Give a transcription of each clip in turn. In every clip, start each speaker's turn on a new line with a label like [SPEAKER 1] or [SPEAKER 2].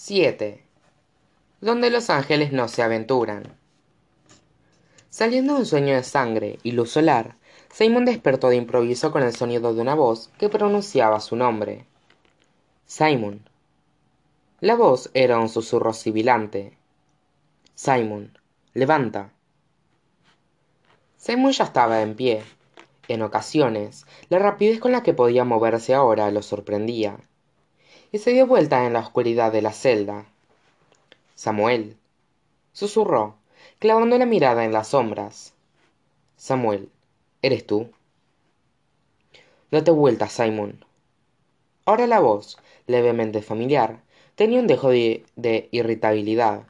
[SPEAKER 1] 7. Donde los ángeles no se aventuran. Saliendo de un sueño de sangre y luz solar, Simon despertó de improviso con el sonido de una voz que pronunciaba su nombre. Simon. La voz era un susurro sibilante. Simon, levanta. Simon ya estaba en pie. En ocasiones, la rapidez con la que podía moverse ahora lo sorprendía y se dio vuelta en la oscuridad de la celda. Samuel, susurró, clavando la mirada en las sombras. Samuel, ¿eres tú? Date vuelta, Simon. Ahora la voz, levemente familiar, tenía un dejo de, irritabilidad.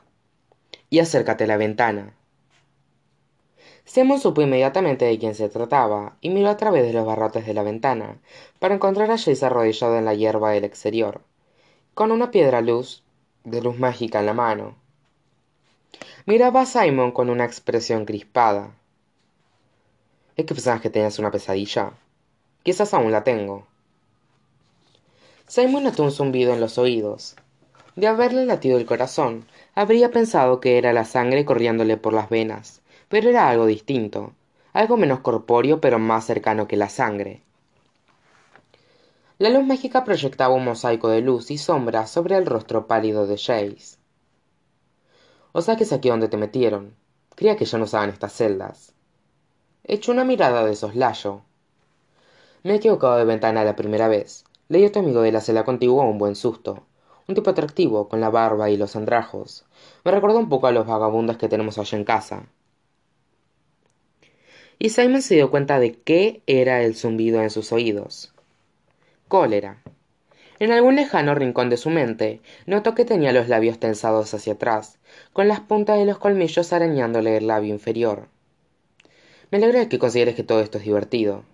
[SPEAKER 1] Y acércate a la ventana. Simon supo inmediatamente de quién se trataba y miró a través de los barrotes de la ventana para encontrar a Jace arrodillado en la hierba del exterior con una piedra luz de luz mágica en la mano. Miraba a Simon con una expresión crispada. ¿Es que pensabas que tenías una pesadilla? Quizás aún la tengo. Simon notó un zumbido en los oídos. De haberle latido el corazón, habría pensado que era la sangre corriéndole por las venas, pero era algo distinto, algo menos corpóreo pero más cercano que la sangre. La luz mágica proyectaba un mosaico de luz y sombra sobre el rostro pálido de Jace. O sea que es aquí donde te metieron. Creía que ya no usaban estas celdas. Echó una mirada de soslayo. Me he equivocado de ventana la primera vez. Leí a tu amigo de la celda contigua un buen susto. Un tipo atractivo, con la barba y los andrajos. Me recordó un poco a los vagabundos que tenemos allá en casa. Y Simon se dio cuenta de qué era el zumbido en sus oídos cólera. En algún lejano rincón de su mente notó que tenía los labios tensados hacia atrás con las puntas de los colmillos arañándole el labio inferior. Me alegra de que consideres que todo esto es divertido.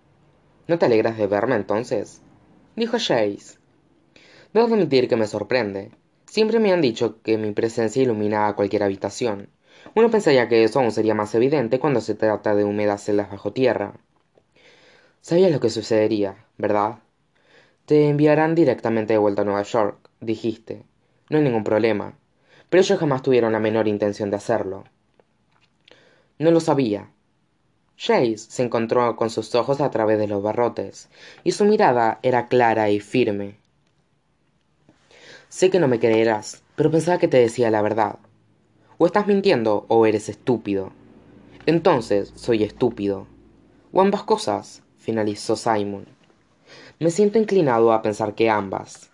[SPEAKER 1] No te alegras de verme entonces dijo Jace. Debo admitir que me sorprende. Siempre me han dicho que mi presencia iluminaba cualquier habitación. Uno pensaría que eso aún sería más evidente cuando se trata de húmedas celdas bajo tierra. Sabías lo que sucedería verdad te enviarán directamente de vuelta a Nueva York, dijiste. No hay ningún problema. Pero ellos jamás tuvieron la menor intención de hacerlo. No lo sabía. Jace se encontró con sus ojos a través de los barrotes, y su mirada era clara y firme. Sé que no me creerás, pero pensaba que te decía la verdad. O estás mintiendo o eres estúpido. Entonces soy estúpido. O ambas cosas, finalizó Simon. Me siento inclinado a pensar que ambas.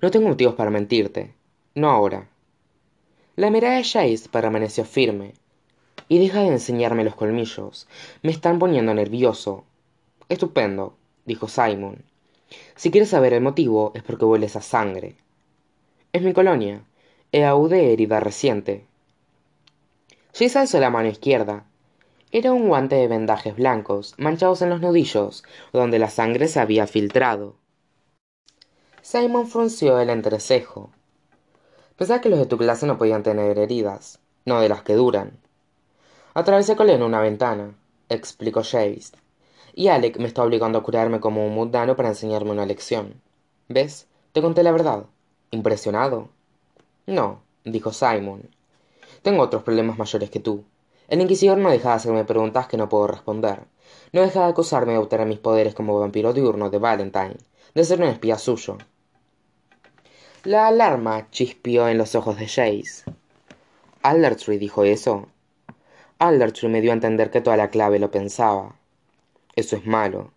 [SPEAKER 1] No tengo motivos para mentirte. No ahora. La mirada de Jace permaneció firme. Y deja de enseñarme los colmillos. Me están poniendo nervioso. Estupendo, dijo Simon. Si quieres saber el motivo es porque hueles a sangre. Es mi colonia. EAU de herida reciente. Jace alzó la mano izquierda era un guante de vendajes blancos manchados en los nudillos donde la sangre se había filtrado. Simon frunció el entrecejo. Pensaba que los de tu clase no podían tener heridas no de las que duran. Atravesé con él una ventana explicó Jace. Y Alec me está obligando a curarme como un mundano para enseñarme una lección. Ves te conté la verdad. Impresionado no dijo simon. Tengo otros problemas mayores que tú el inquisidor no deja de hacerme preguntas que no puedo responder. No deja de acusarme de obtener mis poderes como vampiro diurno de Valentine, de ser un espía suyo. La alarma chispió en los ojos de Jace. ¿Aldertree dijo eso? Aldertree me dio a entender que toda la clave lo pensaba. Eso es malo.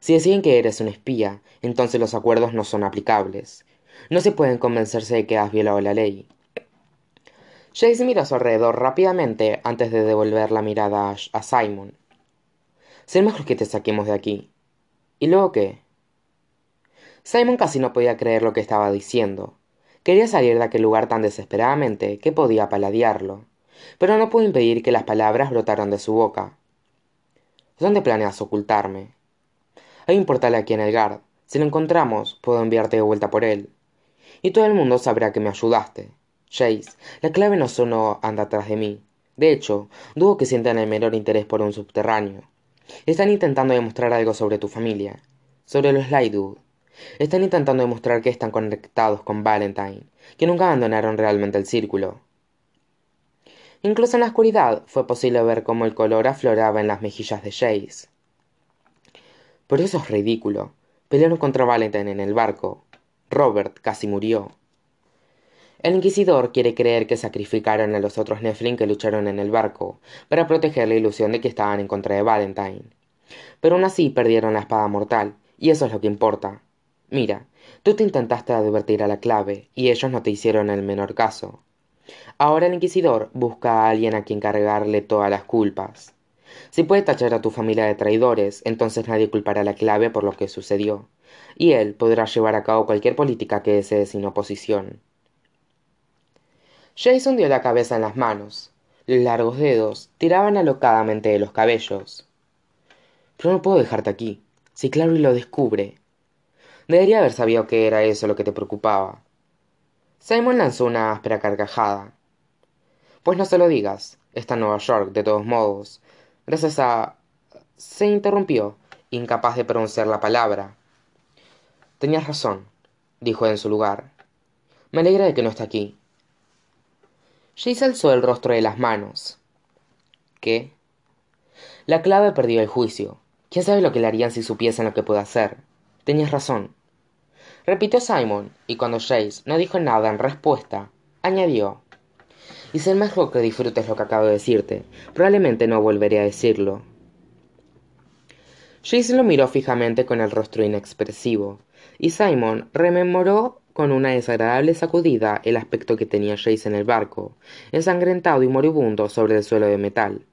[SPEAKER 1] Si deciden que eres un espía, entonces los acuerdos no son aplicables. No se pueden convencerse de que has violado la ley. Jace miró a su alrededor rápidamente antes de devolver la mirada a Simon. Será mejor que te saquemos de aquí. ¿Y luego qué? Simon casi no podía creer lo que estaba diciendo. Quería salir de aquel lugar tan desesperadamente que podía paladearlo, pero no pudo impedir que las palabras brotaran de su boca. ¿Dónde planeas ocultarme? Hay un portal aquí en el Gard. Si lo encontramos, puedo enviarte de vuelta por él. Y todo el mundo sabrá que me ayudaste. Jace, la clave no solo anda atrás de mí. De hecho, dudo que sientan el menor interés por un subterráneo. Están intentando demostrar algo sobre tu familia, sobre los Lydood. Están intentando demostrar que están conectados con Valentine, que nunca abandonaron realmente el círculo. Incluso en la oscuridad fue posible ver cómo el color afloraba en las mejillas de Jace. Pero eso es ridículo. Pelearon contra Valentine en el barco. Robert casi murió. El inquisidor quiere creer que sacrificaron a los otros Nephilim que lucharon en el barco, para proteger la ilusión de que estaban en contra de Valentine. Pero aún así perdieron la espada mortal, y eso es lo que importa. Mira, tú te intentaste advertir a la clave, y ellos no te hicieron el menor caso. Ahora el inquisidor busca a alguien a quien cargarle todas las culpas. Si puede tachar a tu familia de traidores, entonces nadie culpará a la clave por lo que sucedió, y él podrá llevar a cabo cualquier política que desee sin oposición. Jason dio la cabeza en las manos. Los largos dedos tiraban alocadamente de los cabellos. Pero no puedo dejarte aquí. Si Clary lo descubre. Debería haber sabido que era eso lo que te preocupaba. Simon lanzó una áspera carcajada. Pues no se lo digas. Está en Nueva York, de todos modos. Gracias a... Se interrumpió, incapaz de pronunciar la palabra. Tenías razón, dijo en su lugar. Me alegra de que no esté aquí. Jace alzó el rostro de las manos. ¿Qué? La clave perdió el juicio. ¿Quién sabe lo que le harían si supiesen lo que puede hacer? Tenías razón. Repitió Simon, y cuando Jace no dijo nada en respuesta, añadió. Y ser mejor que disfrutes lo que acabo de decirte. Probablemente no volveré a decirlo. Jace lo miró fijamente con el rostro inexpresivo, y Simon rememoró con una desagradable sacudida el aspecto que tenía Jace en el barco, ensangrentado y moribundo sobre el suelo de metal.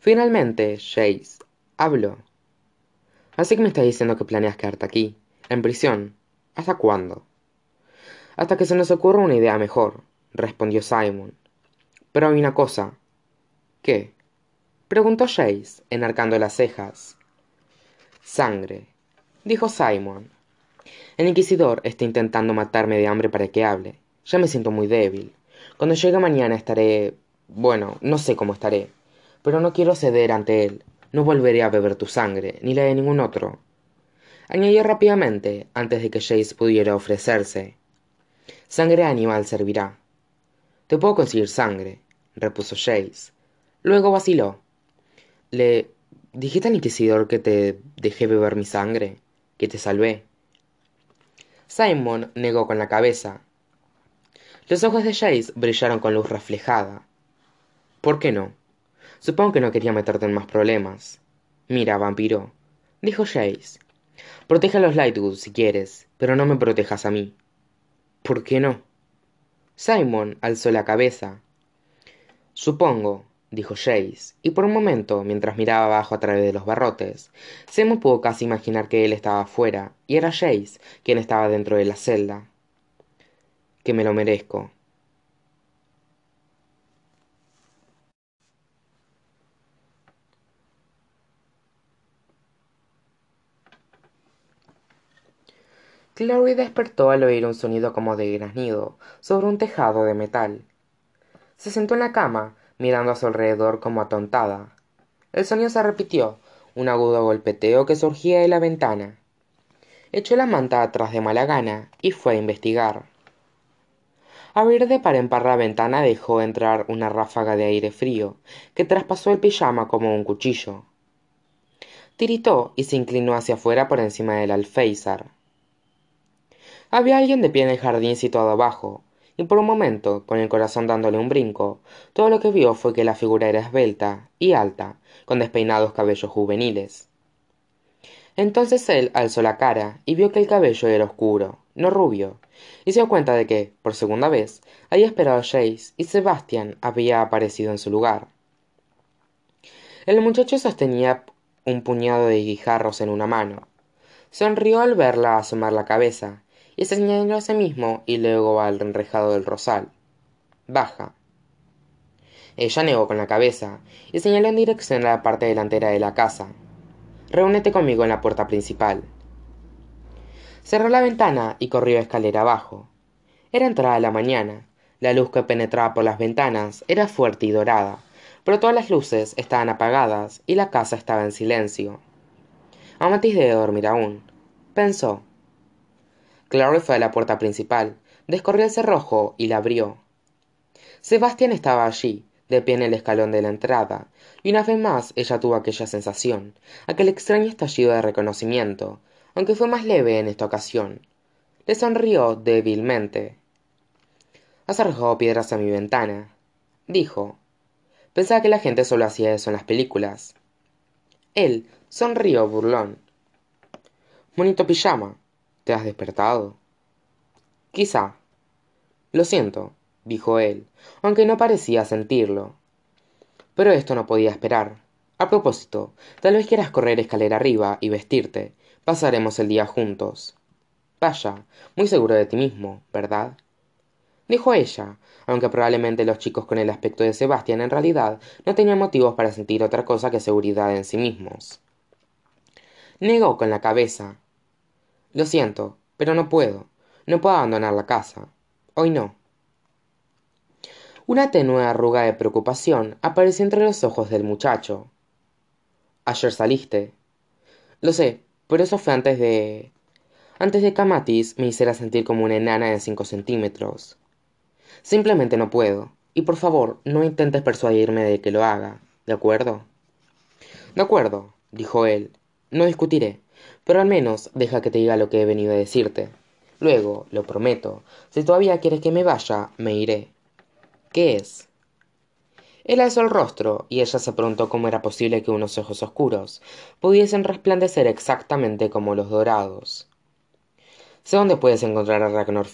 [SPEAKER 1] Finalmente, Jace habló. Así que me estás diciendo que planeas quedarte aquí, en prisión. ¿Hasta cuándo? Hasta que se nos ocurra una idea mejor, respondió Simon. Pero hay una cosa. ¿Qué? preguntó Jace, enarcando las cejas. Sangre, dijo Simon. El inquisidor está intentando matarme de hambre para que hable. Ya me siento muy débil. Cuando llegue mañana estaré... bueno, no sé cómo estaré. Pero no quiero ceder ante él. No volveré a beber tu sangre, ni la de ningún otro. Añadió rápidamente, antes de que Jace pudiera ofrecerse. Sangre animal servirá. Te puedo conseguir sangre, repuso Jace. Luego vaciló. Le dijiste al inquisidor que te dejé beber mi sangre, que te salvé. Simon negó con la cabeza. Los ojos de Jace brillaron con luz reflejada. ¿Por qué no? Supongo que no quería meterte en más problemas. Mira, vampiro, dijo Jace. Protege a los Lightwood si quieres, pero no me protejas a mí. ¿Por qué no? Simon alzó la cabeza. Supongo, dijo Jace, y por un momento, mientras miraba abajo a través de los barrotes, me pudo casi imaginar que él estaba afuera, y era Jace quien estaba dentro de la celda. Que me lo merezco. Chloe despertó al oír un sonido como de granido sobre un tejado de metal. Se sentó en la cama mirando a su alrededor como atontada. El sonido se repitió, un agudo golpeteo que surgía de la ventana. Echó la manta atrás de mala gana y fue a investigar. Abrir de par en par la ventana dejó entrar una ráfaga de aire frío que traspasó el pijama como un cuchillo. Tiritó y se inclinó hacia afuera por encima del alféizar. Había alguien de pie en el jardín situado abajo, y por un momento, con el corazón dándole un brinco, todo lo que vio fue que la figura era esbelta y alta, con despeinados cabellos juveniles. Entonces él alzó la cara y vio que el cabello era oscuro, no rubio, y se dio cuenta de que, por segunda vez, había esperado a Jace y Sebastian había aparecido en su lugar. El muchacho sostenía un puñado de guijarros en una mano. Sonrió al verla asomar la cabeza y se señaló a sí mismo y luego al enrejado del rosal. Baja. Ella negó con la cabeza y señaló en dirección a la parte delantera de la casa. Reúnete conmigo en la puerta principal. Cerró la ventana y corrió escalera abajo. Era entrada la mañana. La luz que penetraba por las ventanas era fuerte y dorada, pero todas las luces estaban apagadas y la casa estaba en silencio. Amatis debe dormir aún, pensó, Clary fue a la puerta principal, descorrió el cerrojo y la abrió. Sebastián estaba allí, de pie en el escalón de la entrada, y una vez más ella tuvo aquella sensación, aquel extraño estallido de reconocimiento, aunque fue más leve en esta ocasión. Le sonrió débilmente. Has arrojado piedras a mi ventana, dijo. Pensaba que la gente solo hacía eso en las películas. Él sonrió burlón. Bonito pijama. ¿Te has despertado? Quizá. Lo siento, dijo él, aunque no parecía sentirlo. Pero esto no podía esperar. A propósito, tal vez quieras correr escalera arriba y vestirte. Pasaremos el día juntos. Vaya, muy seguro de ti mismo, ¿verdad? Dijo ella, aunque probablemente los chicos con el aspecto de Sebastián en realidad no tenían motivos para sentir otra cosa que seguridad en sí mismos. Negó con la cabeza. Lo siento, pero no puedo. No puedo abandonar la casa. Hoy no. Una tenue arruga de preocupación apareció entre los ojos del muchacho. Ayer saliste. Lo sé, pero eso fue antes de. antes de que Amatis me hiciera sentir como una enana de cinco centímetros. Simplemente no puedo. Y por favor, no intentes persuadirme de que lo haga, ¿de acuerdo? De acuerdo, dijo él. No discutiré, pero al menos deja que te diga lo que he venido a decirte. Luego, lo prometo, si todavía quieres que me vaya, me iré. ¿Qué es? Él alzó el rostro y ella se preguntó cómo era posible que unos ojos oscuros pudiesen resplandecer exactamente como los dorados. Sé dónde puedes encontrar a Ragnar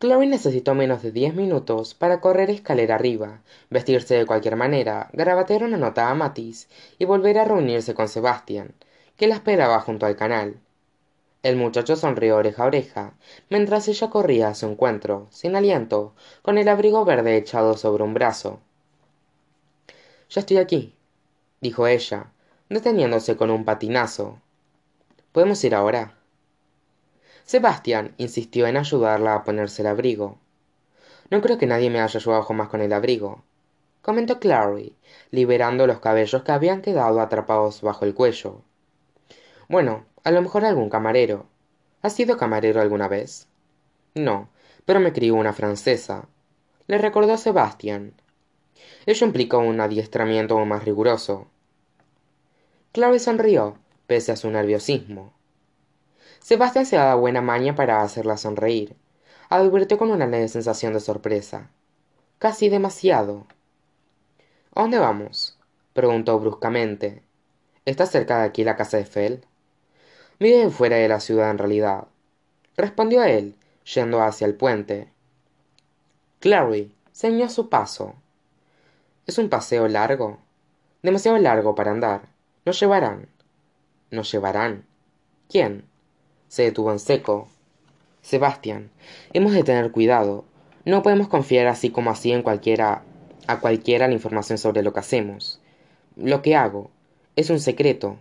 [SPEAKER 1] Chloe necesitó menos de diez minutos para correr escalera arriba, vestirse de cualquier manera, grabatear una nota a Matis y volver a reunirse con Sebastián, que la esperaba junto al canal. El muchacho sonrió oreja a oreja, mientras ella corría a su encuentro, sin aliento, con el abrigo verde echado sobre un brazo. Ya estoy aquí, dijo ella, deteniéndose con un patinazo. ¿Podemos ir ahora? Sebastián insistió en ayudarla a ponerse el abrigo. No creo que nadie me haya ayudado jamás con el abrigo, comentó Clary, liberando los cabellos que habían quedado atrapados bajo el cuello. Bueno, a lo mejor algún camarero. ¿Has sido camarero alguna vez? No, pero me crió una francesa. Le recordó Sebastián. Ello implicó un adiestramiento más riguroso. Clary sonrió, pese a su nerviosismo. Sebastián se daba buena maña para hacerla sonreír. Advirtió con una leve sensación de sorpresa. Casi demasiado. ¿A dónde vamos? preguntó bruscamente. ¿Está cerca de aquí la casa de Fell? Vive fuera de la ciudad en realidad, respondió él, yendo hacia el puente. Clary ceñó su paso. ¿Es un paseo largo? Demasiado largo para andar. Nos llevarán. ¿Nos llevarán? ¿Quién? Se detuvo en seco. Sebastián, hemos de tener cuidado. No podemos confiar así como así en cualquiera a cualquiera la información sobre lo que hacemos. Lo que hago es un secreto.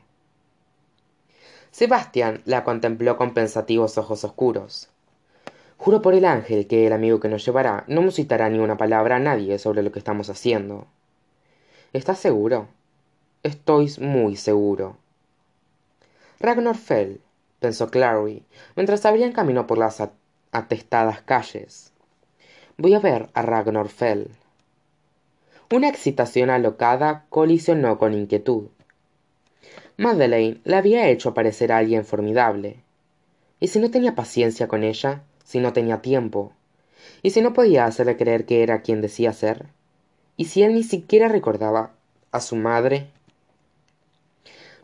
[SPEAKER 1] Sebastián la contempló con pensativos ojos oscuros. Juro por el ángel que el amigo que nos llevará no musitará ni una palabra a nadie sobre lo que estamos haciendo. ¿Estás seguro? Estoy muy seguro. Ragnar Fell, pensó Clary, mientras abrían camino por las atestadas calles. Voy a ver a Ragnar Fell. Una excitación alocada colisionó con inquietud. Madeleine le había hecho parecer a alguien formidable. ¿Y si no tenía paciencia con ella? ¿Si no tenía tiempo? ¿Y si no podía hacerle creer que era quien decía ser? ¿Y si él ni siquiera recordaba a su madre?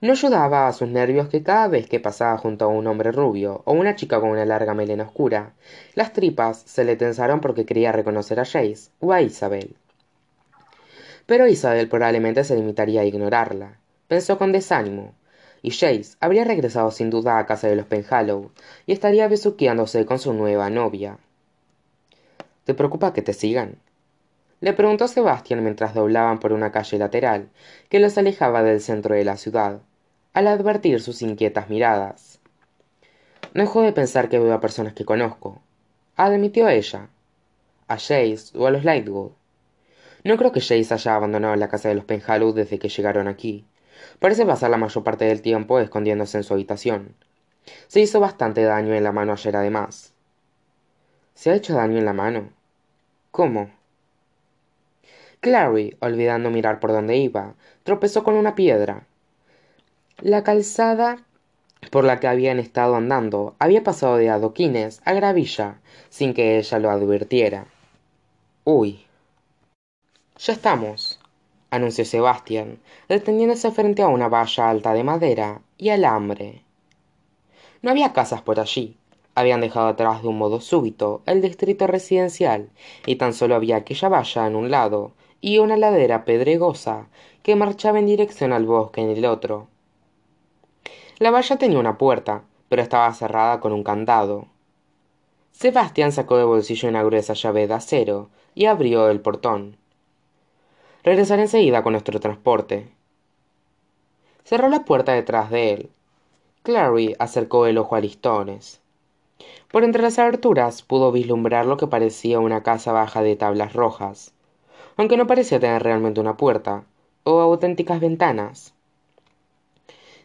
[SPEAKER 1] No ayudaba a sus nervios que cada vez que pasaba junto a un hombre rubio o una chica con una larga melena oscura, las tripas se le tensaron porque quería reconocer a Jace o a Isabel. Pero Isabel probablemente se limitaría a ignorarla, pensó con desánimo, y Jace habría regresado sin duda a casa de los Penhallow y estaría besuqueándose con su nueva novia. ¿Te preocupa que te sigan? Le preguntó Sebastián mientras doblaban por una calle lateral que los alejaba del centro de la ciudad, al advertir sus inquietas miradas. No dejo de pensar que veo a personas que conozco, admitió ella. A Jace o a los Lightwood. No creo que Jace haya abandonado la casa de los Penhallow desde que llegaron aquí Parece pasar la mayor parte del tiempo escondiéndose en su habitación. Se hizo bastante daño en la mano ayer además. ¿Se ha hecho daño en la mano? ¿Cómo? Clary, olvidando mirar por dónde iba, tropezó con una piedra. La calzada por la que habían estado andando había pasado de adoquines a gravilla sin que ella lo advirtiera. Uy. Ya estamos, anunció Sebastián, deteniéndose frente a una valla alta de madera y alambre. No había casas por allí. Habían dejado atrás de un modo súbito el distrito residencial y tan solo había aquella valla en un lado y una ladera pedregosa que marchaba en dirección al bosque en el otro. La valla tenía una puerta, pero estaba cerrada con un candado. Sebastián sacó de bolsillo una gruesa llave de acero y abrió el portón. Regresaré enseguida con nuestro transporte. Cerró la puerta detrás de él. Clary acercó el ojo a listones. Por entre las aberturas pudo vislumbrar lo que parecía una casa baja de tablas rojas, aunque no parecía tener realmente una puerta o auténticas ventanas.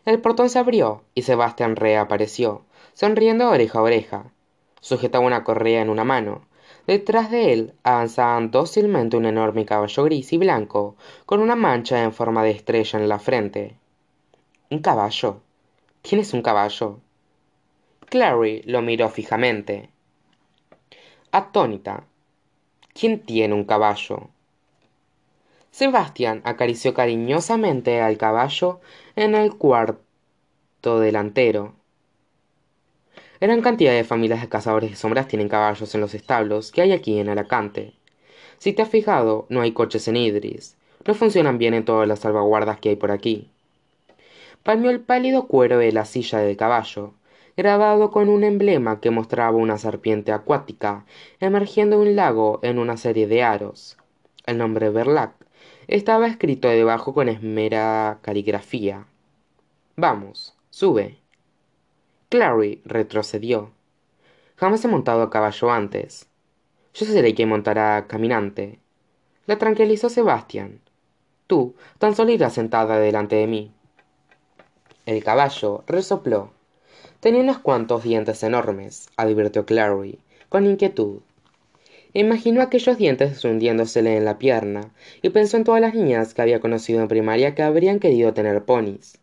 [SPEAKER 1] El portón se abrió y Sebastián reapareció, sonriendo oreja a oreja. Sujetaba una correa en una mano. Detrás de él avanzaban dócilmente un enorme caballo gris y blanco, con una mancha en forma de estrella en la frente. ¿Un caballo? ¿Tienes un caballo? Clary lo miró fijamente. Atónita. ¿Quién tiene un caballo? Sebastián acarició cariñosamente al caballo en el cuarto delantero. Gran cantidad de familias de cazadores de sombras tienen caballos en los establos que hay aquí en Alacante. Si te has fijado, no hay coches en Idris. No funcionan bien en todas las salvaguardas que hay por aquí. Palmeó el pálido cuero de la silla del caballo, grabado con un emblema que mostraba una serpiente acuática emergiendo de un lago en una serie de aros. El nombre Verlac estaba escrito debajo con esmerada caligrafía. Vamos, sube. Clary retrocedió. Jamás he montado a caballo antes. Yo seré quien montará caminante. La tranquilizó Sebastián. Tú tan solo irás sentada delante de mí. El caballo resopló. Tenía unos cuantos dientes enormes, advirtió Clary, con inquietud. Imaginó aquellos dientes hundiéndosele en la pierna y pensó en todas las niñas que había conocido en primaria que habrían querido tener ponis.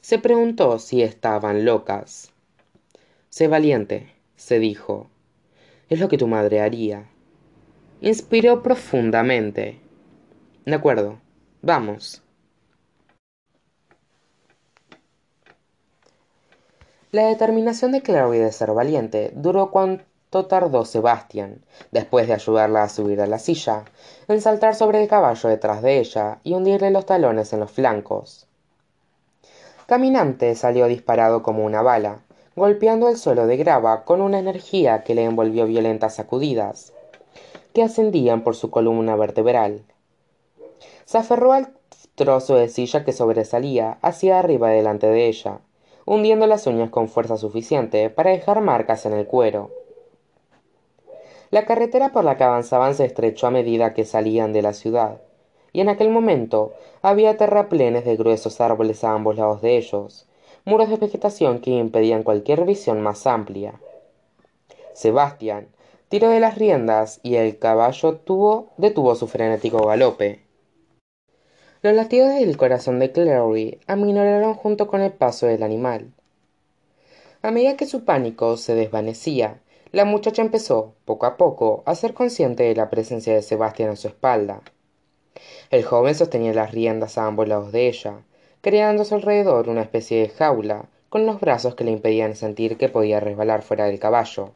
[SPEAKER 1] Se preguntó si estaban locas. Sé valiente, se dijo. Es lo que tu madre haría. Inspiró profundamente. De acuerdo, vamos. La determinación de Clary de ser valiente duró cuanto tardó Sebastián, después de ayudarla a subir a la silla, en saltar sobre el caballo detrás de ella y hundirle los talones en los flancos. Caminante salió disparado como una bala, golpeando el suelo de grava con una energía que le envolvió violentas sacudidas, que ascendían por su columna vertebral. Se aferró al trozo de silla que sobresalía hacia arriba delante de ella, hundiendo las uñas con fuerza suficiente para dejar marcas en el cuero. La carretera por la que avanzaban se estrechó a medida que salían de la ciudad, y en aquel momento había terraplenes de gruesos árboles a ambos lados de ellos, muros de vegetación que impedían cualquier visión más amplia. Sebastián tiró de las riendas y el caballo tuvo, detuvo su frenético galope. Los latidos del corazón de Clary aminoraron junto con el paso del animal. A medida que su pánico se desvanecía, la muchacha empezó, poco a poco, a ser consciente de la presencia de Sebastián a su espalda. El joven sostenía las riendas a ambos lados de ella, creando a su alrededor una especie de jaula, con los brazos que le impedían sentir que podía resbalar fuera del caballo.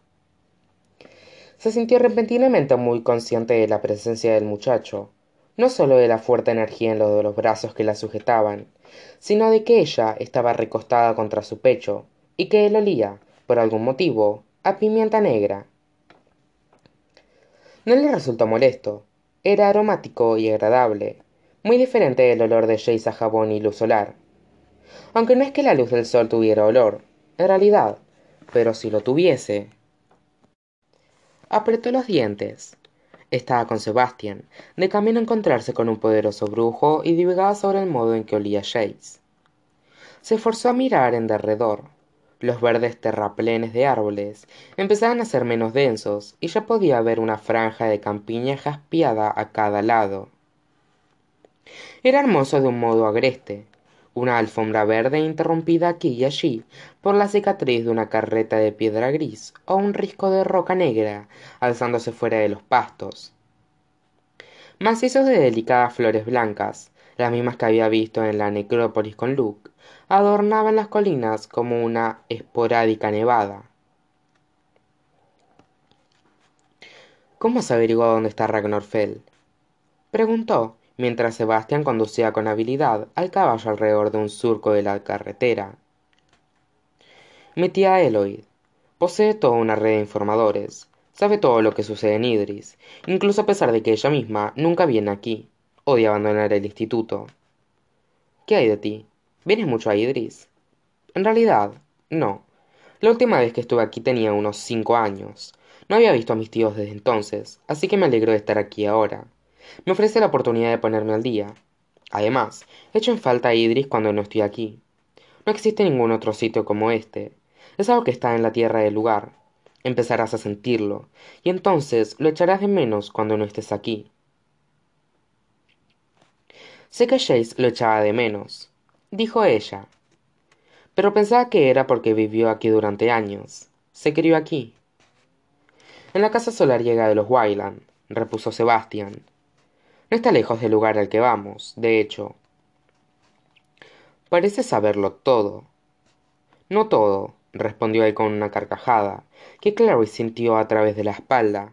[SPEAKER 1] Se sintió repentinamente muy consciente de la presencia del muchacho, no sólo de la fuerte energía en los de los brazos que la sujetaban, sino de que ella estaba recostada contra su pecho, y que él olía, por algún motivo, pimienta negra. No le resultó molesto. Era aromático y agradable, muy diferente del olor de Jace a jabón y luz solar. Aunque no es que la luz del sol tuviera olor, en realidad, pero si lo tuviese. Apretó los dientes. Estaba con Sebastian, de camino a encontrarse con un poderoso brujo y divagaba sobre el modo en que olía Jace. Se forzó a mirar en derredor. Los verdes terraplenes de árboles empezaban a ser menos densos y ya podía ver una franja de campiña jaspiada a cada lado. Era hermoso de un modo agreste, una alfombra verde interrumpida aquí y allí por la cicatriz de una carreta de piedra gris o un risco de roca negra alzándose fuera de los pastos. Macizos de delicadas flores blancas, las mismas que había visto en la necrópolis con Luke, adornaban las colinas como una esporádica nevada. ¿Cómo has averiguado dónde está Ragnarfell? preguntó, mientras Sebastián conducía con habilidad al caballo alrededor de un surco de la carretera. Mi tía Eloyd posee toda una red de informadores, sabe todo lo que sucede en Idris, incluso a pesar de que ella misma nunca viene aquí, odia abandonar el instituto. ¿Qué hay de ti? ¿Vienes mucho a Idris? En realidad, no. La última vez que estuve aquí tenía unos cinco años. No había visto a mis tíos desde entonces, así que me alegro de estar aquí ahora me ofrece la oportunidad de ponerme al día. Además, echo en falta a Idris cuando no estoy aquí. No existe ningún otro sitio como este. Es algo que está en la tierra del lugar. Empezarás a sentirlo, y entonces lo echarás de menos cuando no estés aquí. Sé que Jace lo echaba de menos, dijo ella. Pero pensaba que era porque vivió aquí durante años. Se crió aquí. En la casa solariega de los Wyland, repuso Sebastián. No está lejos del lugar al que vamos, de hecho. Parece saberlo todo. No todo, respondió él con una carcajada, que Clary sintió a través de la espalda.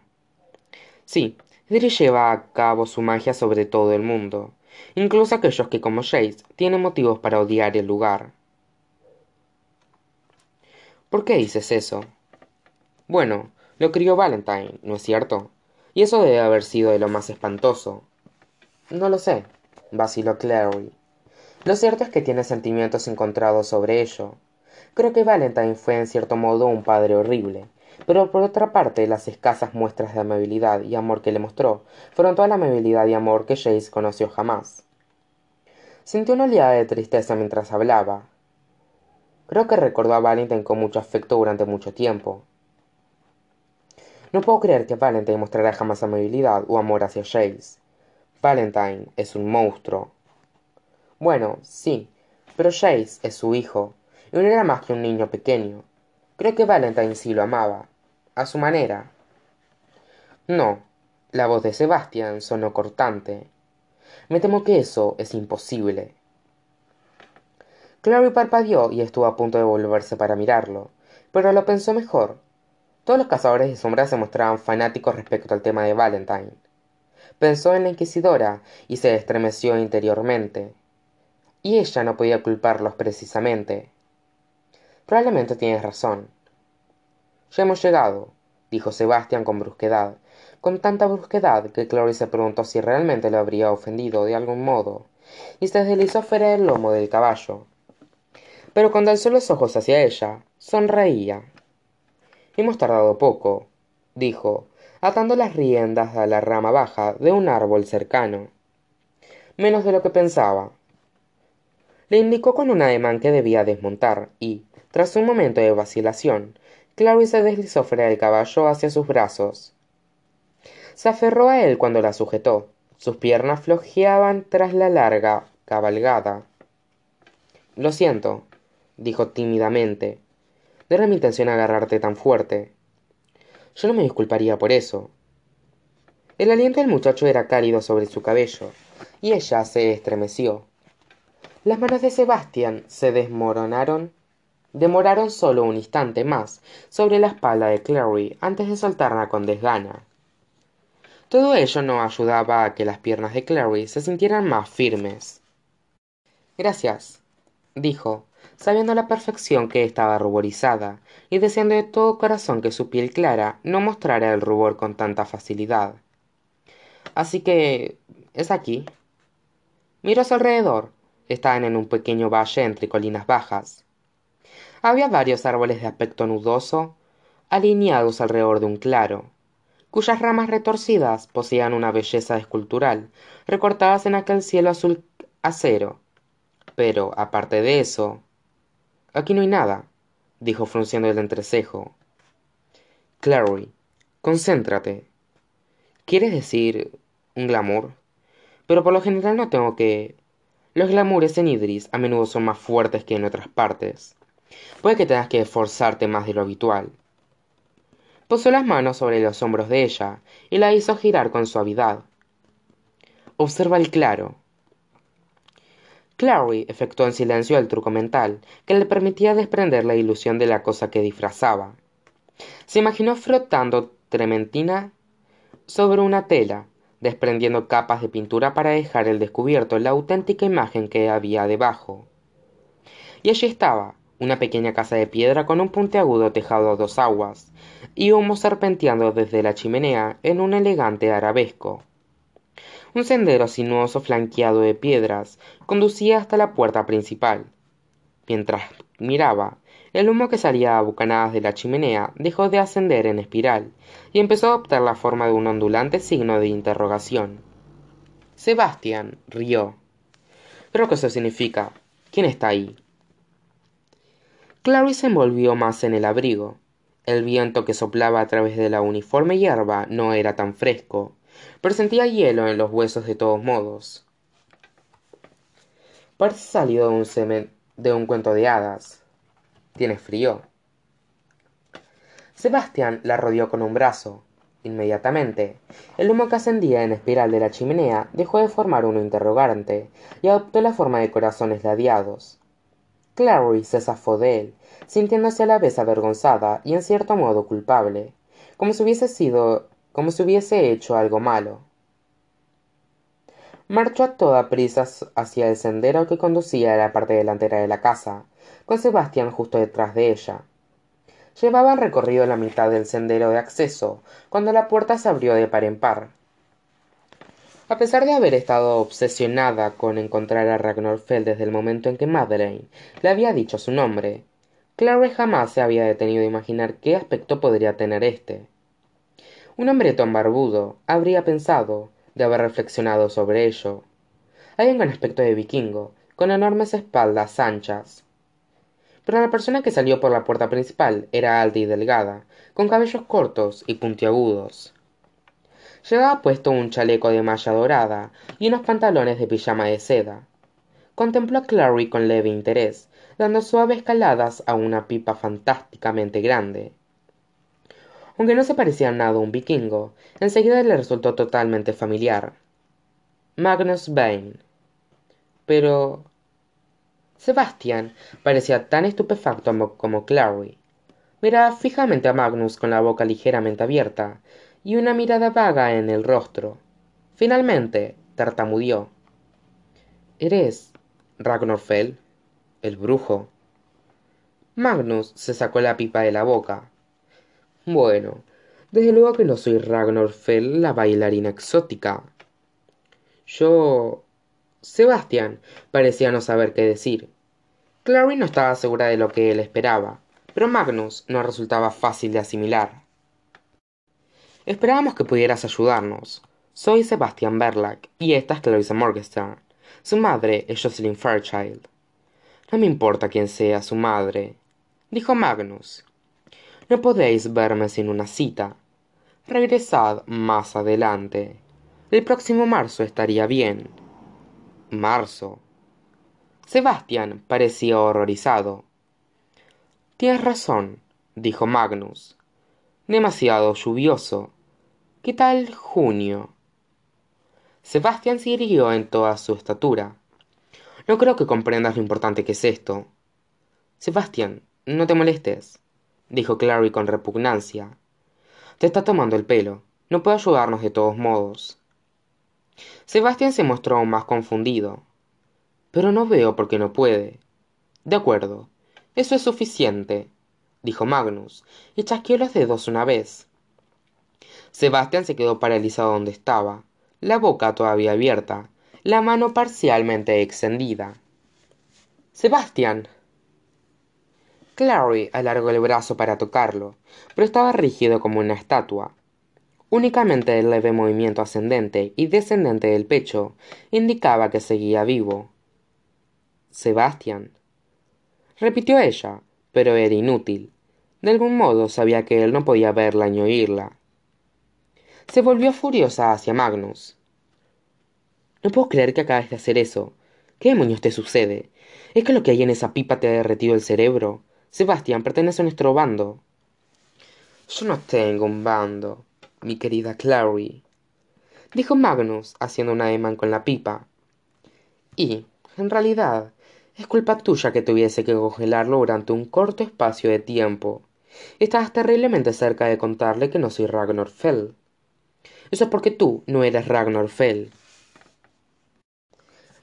[SPEAKER 1] Sí, Idris lleva a cabo su magia sobre todo el mundo, incluso aquellos que como Jace tienen motivos para odiar el lugar. ¿Por qué dices eso? Bueno, lo crió Valentine, ¿no es cierto? Y eso debe haber sido de lo más espantoso. No lo sé, vaciló Clary. Lo cierto es que tiene sentimientos encontrados sobre ello. Creo que Valentine fue en cierto modo un padre horrible, pero por otra parte las escasas muestras de amabilidad y amor que le mostró fueron toda la amabilidad y amor que Jace conoció jamás. Sintió una oleada de tristeza mientras hablaba. Creo que recordó a Valentine con mucho afecto durante mucho tiempo. No puedo creer que Valentine mostrara jamás amabilidad o amor hacia Jace. Valentine es un monstruo. Bueno, sí, pero Jace es su hijo, y no era más que un niño pequeño. Creo que Valentine sí lo amaba, a su manera. No, la voz de Sebastián sonó cortante. Me temo que eso es imposible. Clary parpadeó y estuvo a punto de volverse para mirarlo, pero lo pensó mejor. Todos los cazadores de sombras se mostraban fanáticos respecto al tema de Valentine. Pensó en la inquisidora y se estremeció interiormente. Y ella no podía culparlos precisamente. Probablemente tienes razón. Ya hemos llegado, dijo Sebastián con brusquedad, con tanta brusquedad que Chloe se preguntó si realmente lo habría ofendido de algún modo, y se deslizó fuera del lomo del caballo. Pero cuando alzó los ojos hacia ella, sonreía. Hemos tardado poco, dijo, atando las riendas a la rama baja de un árbol cercano. Menos de lo que pensaba. Le indicó con un ademán que debía desmontar, y, tras un momento de vacilación, Clary se deslizó fuera del caballo hacia sus brazos. Se aferró a él cuando la sujetó. Sus piernas flojeaban tras la larga cabalgada. Lo siento, dijo tímidamente. No era mi intención agarrarte tan fuerte. Yo no me disculparía por eso. El aliento del muchacho era cálido sobre su cabello, y ella se estremeció. Las manos de Sebastián se desmoronaron, demoraron solo un instante más sobre la espalda de Clary antes de soltarla con desgana. Todo ello no ayudaba a que las piernas de Clary se sintieran más firmes. Gracias, dijo, sabiendo a la perfección que estaba ruborizada y deseando de todo corazón que su piel clara no mostrara el rubor con tanta facilidad. Así que... ¿es aquí? Miró a su alrededor. Estaban en un pequeño valle entre colinas bajas. Había varios árboles de aspecto nudoso, alineados alrededor de un claro. cuyas ramas retorcidas poseían una belleza escultural, recortadas en aquel cielo azul acero. Pero, aparte de eso... Aquí no hay nada, dijo frunciendo el entrecejo. Clary, concéntrate. ¿Quieres decir un glamour? Pero por lo general no tengo que... Los glamours en Idris a menudo son más fuertes que en otras partes. Puede que tengas que esforzarte más de lo habitual. Posó las manos sobre los hombros de ella y la hizo girar con suavidad. Observa el claro. Clary efectuó en silencio el truco mental que le permitía desprender la ilusión de la cosa que disfrazaba. Se imaginó frotando trementina sobre una tela, desprendiendo capas de pintura para dejar al descubierto la auténtica imagen que había debajo. Y allí estaba, una pequeña casa de piedra con un puntiagudo tejado a dos aguas, y humo serpenteando desde la chimenea en un elegante arabesco. Un sendero sinuoso flanqueado de piedras conducía hasta la puerta principal. Mientras miraba, el humo que salía a bucanadas de la chimenea dejó de ascender en espiral y empezó a adoptar la forma de un ondulante signo de interrogación. Sebastián rió. Creo que eso significa. ¿Quién está ahí? Clary se envolvió más en el abrigo. El viento que soplaba a través de la uniforme hierba no era tan fresco, pero sentía hielo en los huesos de todos modos. Parece salido de un, de un cuento de hadas. ¿Tienes frío? Sebastián la rodeó con un brazo. Inmediatamente, el humo que ascendía en espiral de la chimenea dejó de formar un interrogante y adoptó la forma de corazones ladeados. Clary se zafó de él, sintiéndose a la vez avergonzada y en cierto modo culpable, como si hubiese sido como si hubiese hecho algo malo. Marchó a toda prisa hacia el sendero que conducía a la parte delantera de la casa, con Sebastián justo detrás de ella. Llevaban recorrido la mitad del sendero de acceso, cuando la puerta se abrió de par en par. A pesar de haber estado obsesionada con encontrar a Ragnar Fell desde el momento en que Madeleine le había dicho su nombre, Clary jamás se había detenido a imaginar qué aspecto podría tener éste. Un hombretón barbudo, habría pensado, de haber reflexionado sobre ello. Hay un aspecto de vikingo, con enormes espaldas anchas. Pero la persona que salió por la puerta principal era alta y delgada, con cabellos cortos y puntiagudos. Llevaba puesto un chaleco de malla dorada y unos pantalones de pijama de seda. Contempló a Clary con leve interés, dando suaves caladas a una pipa fantásticamente grande. Aunque no se parecía nada a un vikingo, enseguida le resultó totalmente familiar. Magnus Bane. Pero. Sebastian parecía tan estupefacto como Clary. Miraba fijamente a Magnus con la boca ligeramente abierta y una mirada vaga en el rostro. Finalmente, tartamudeó. ¿Eres Ragnorfell, el brujo? Magnus se sacó la pipa de la boca. Bueno, desde luego que no soy Ragnorfell, la bailarina exótica. Yo. Sebastián parecía no saber qué decir. Clary no estaba segura de lo que él esperaba, pero Magnus no resultaba fácil de asimilar. Esperábamos que pudieras ayudarnos. Soy Sebastian Berlac y esta es Clarissa Morgenstern. Su madre es Jocelyn Fairchild. No me importa quién sea su madre, dijo Magnus. No podéis verme sin una cita. Regresad más adelante. El próximo marzo estaría bien. Marzo. Sebastian parecía horrorizado. Tienes razón, dijo Magnus. Demasiado lluvioso. ¿Qué tal junio? Sebastián se irguió en toda su estatura. No creo que comprendas lo importante que es esto. Sebastián, no te molestes, dijo Clary con repugnancia. Te está tomando el pelo. No puedo ayudarnos de todos modos. Sebastián se mostró aún más confundido. Pero no veo por qué no puede. De acuerdo. Eso es suficiente, dijo Magnus, y chasqueó los dedos una vez. Sebastián se quedó paralizado donde estaba, la boca todavía abierta, la mano parcialmente extendida. Sebastián. Clary alargó el brazo para tocarlo, pero estaba rígido como una estatua. Únicamente el leve movimiento ascendente y descendente del pecho indicaba que seguía vivo. Sebastián. Repitió ella, pero era inútil. De algún modo sabía que él no podía verla ni oírla. Se volvió furiosa hacia Magnus. No puedo creer que acabes de hacer eso. ¿Qué demonios te sucede? ¿Es que lo que hay en esa pipa te ha derretido el cerebro? Sebastián pertenece a nuestro bando. Yo no tengo un bando, mi querida Clary, dijo Magnus haciendo un ademán con la pipa. Y, en realidad, es culpa tuya que tuviese que congelarlo durante un corto espacio de tiempo. Estabas terriblemente cerca de contarle que no soy Ragnar Fell. Eso es porque tú no eres Ragnar Fell.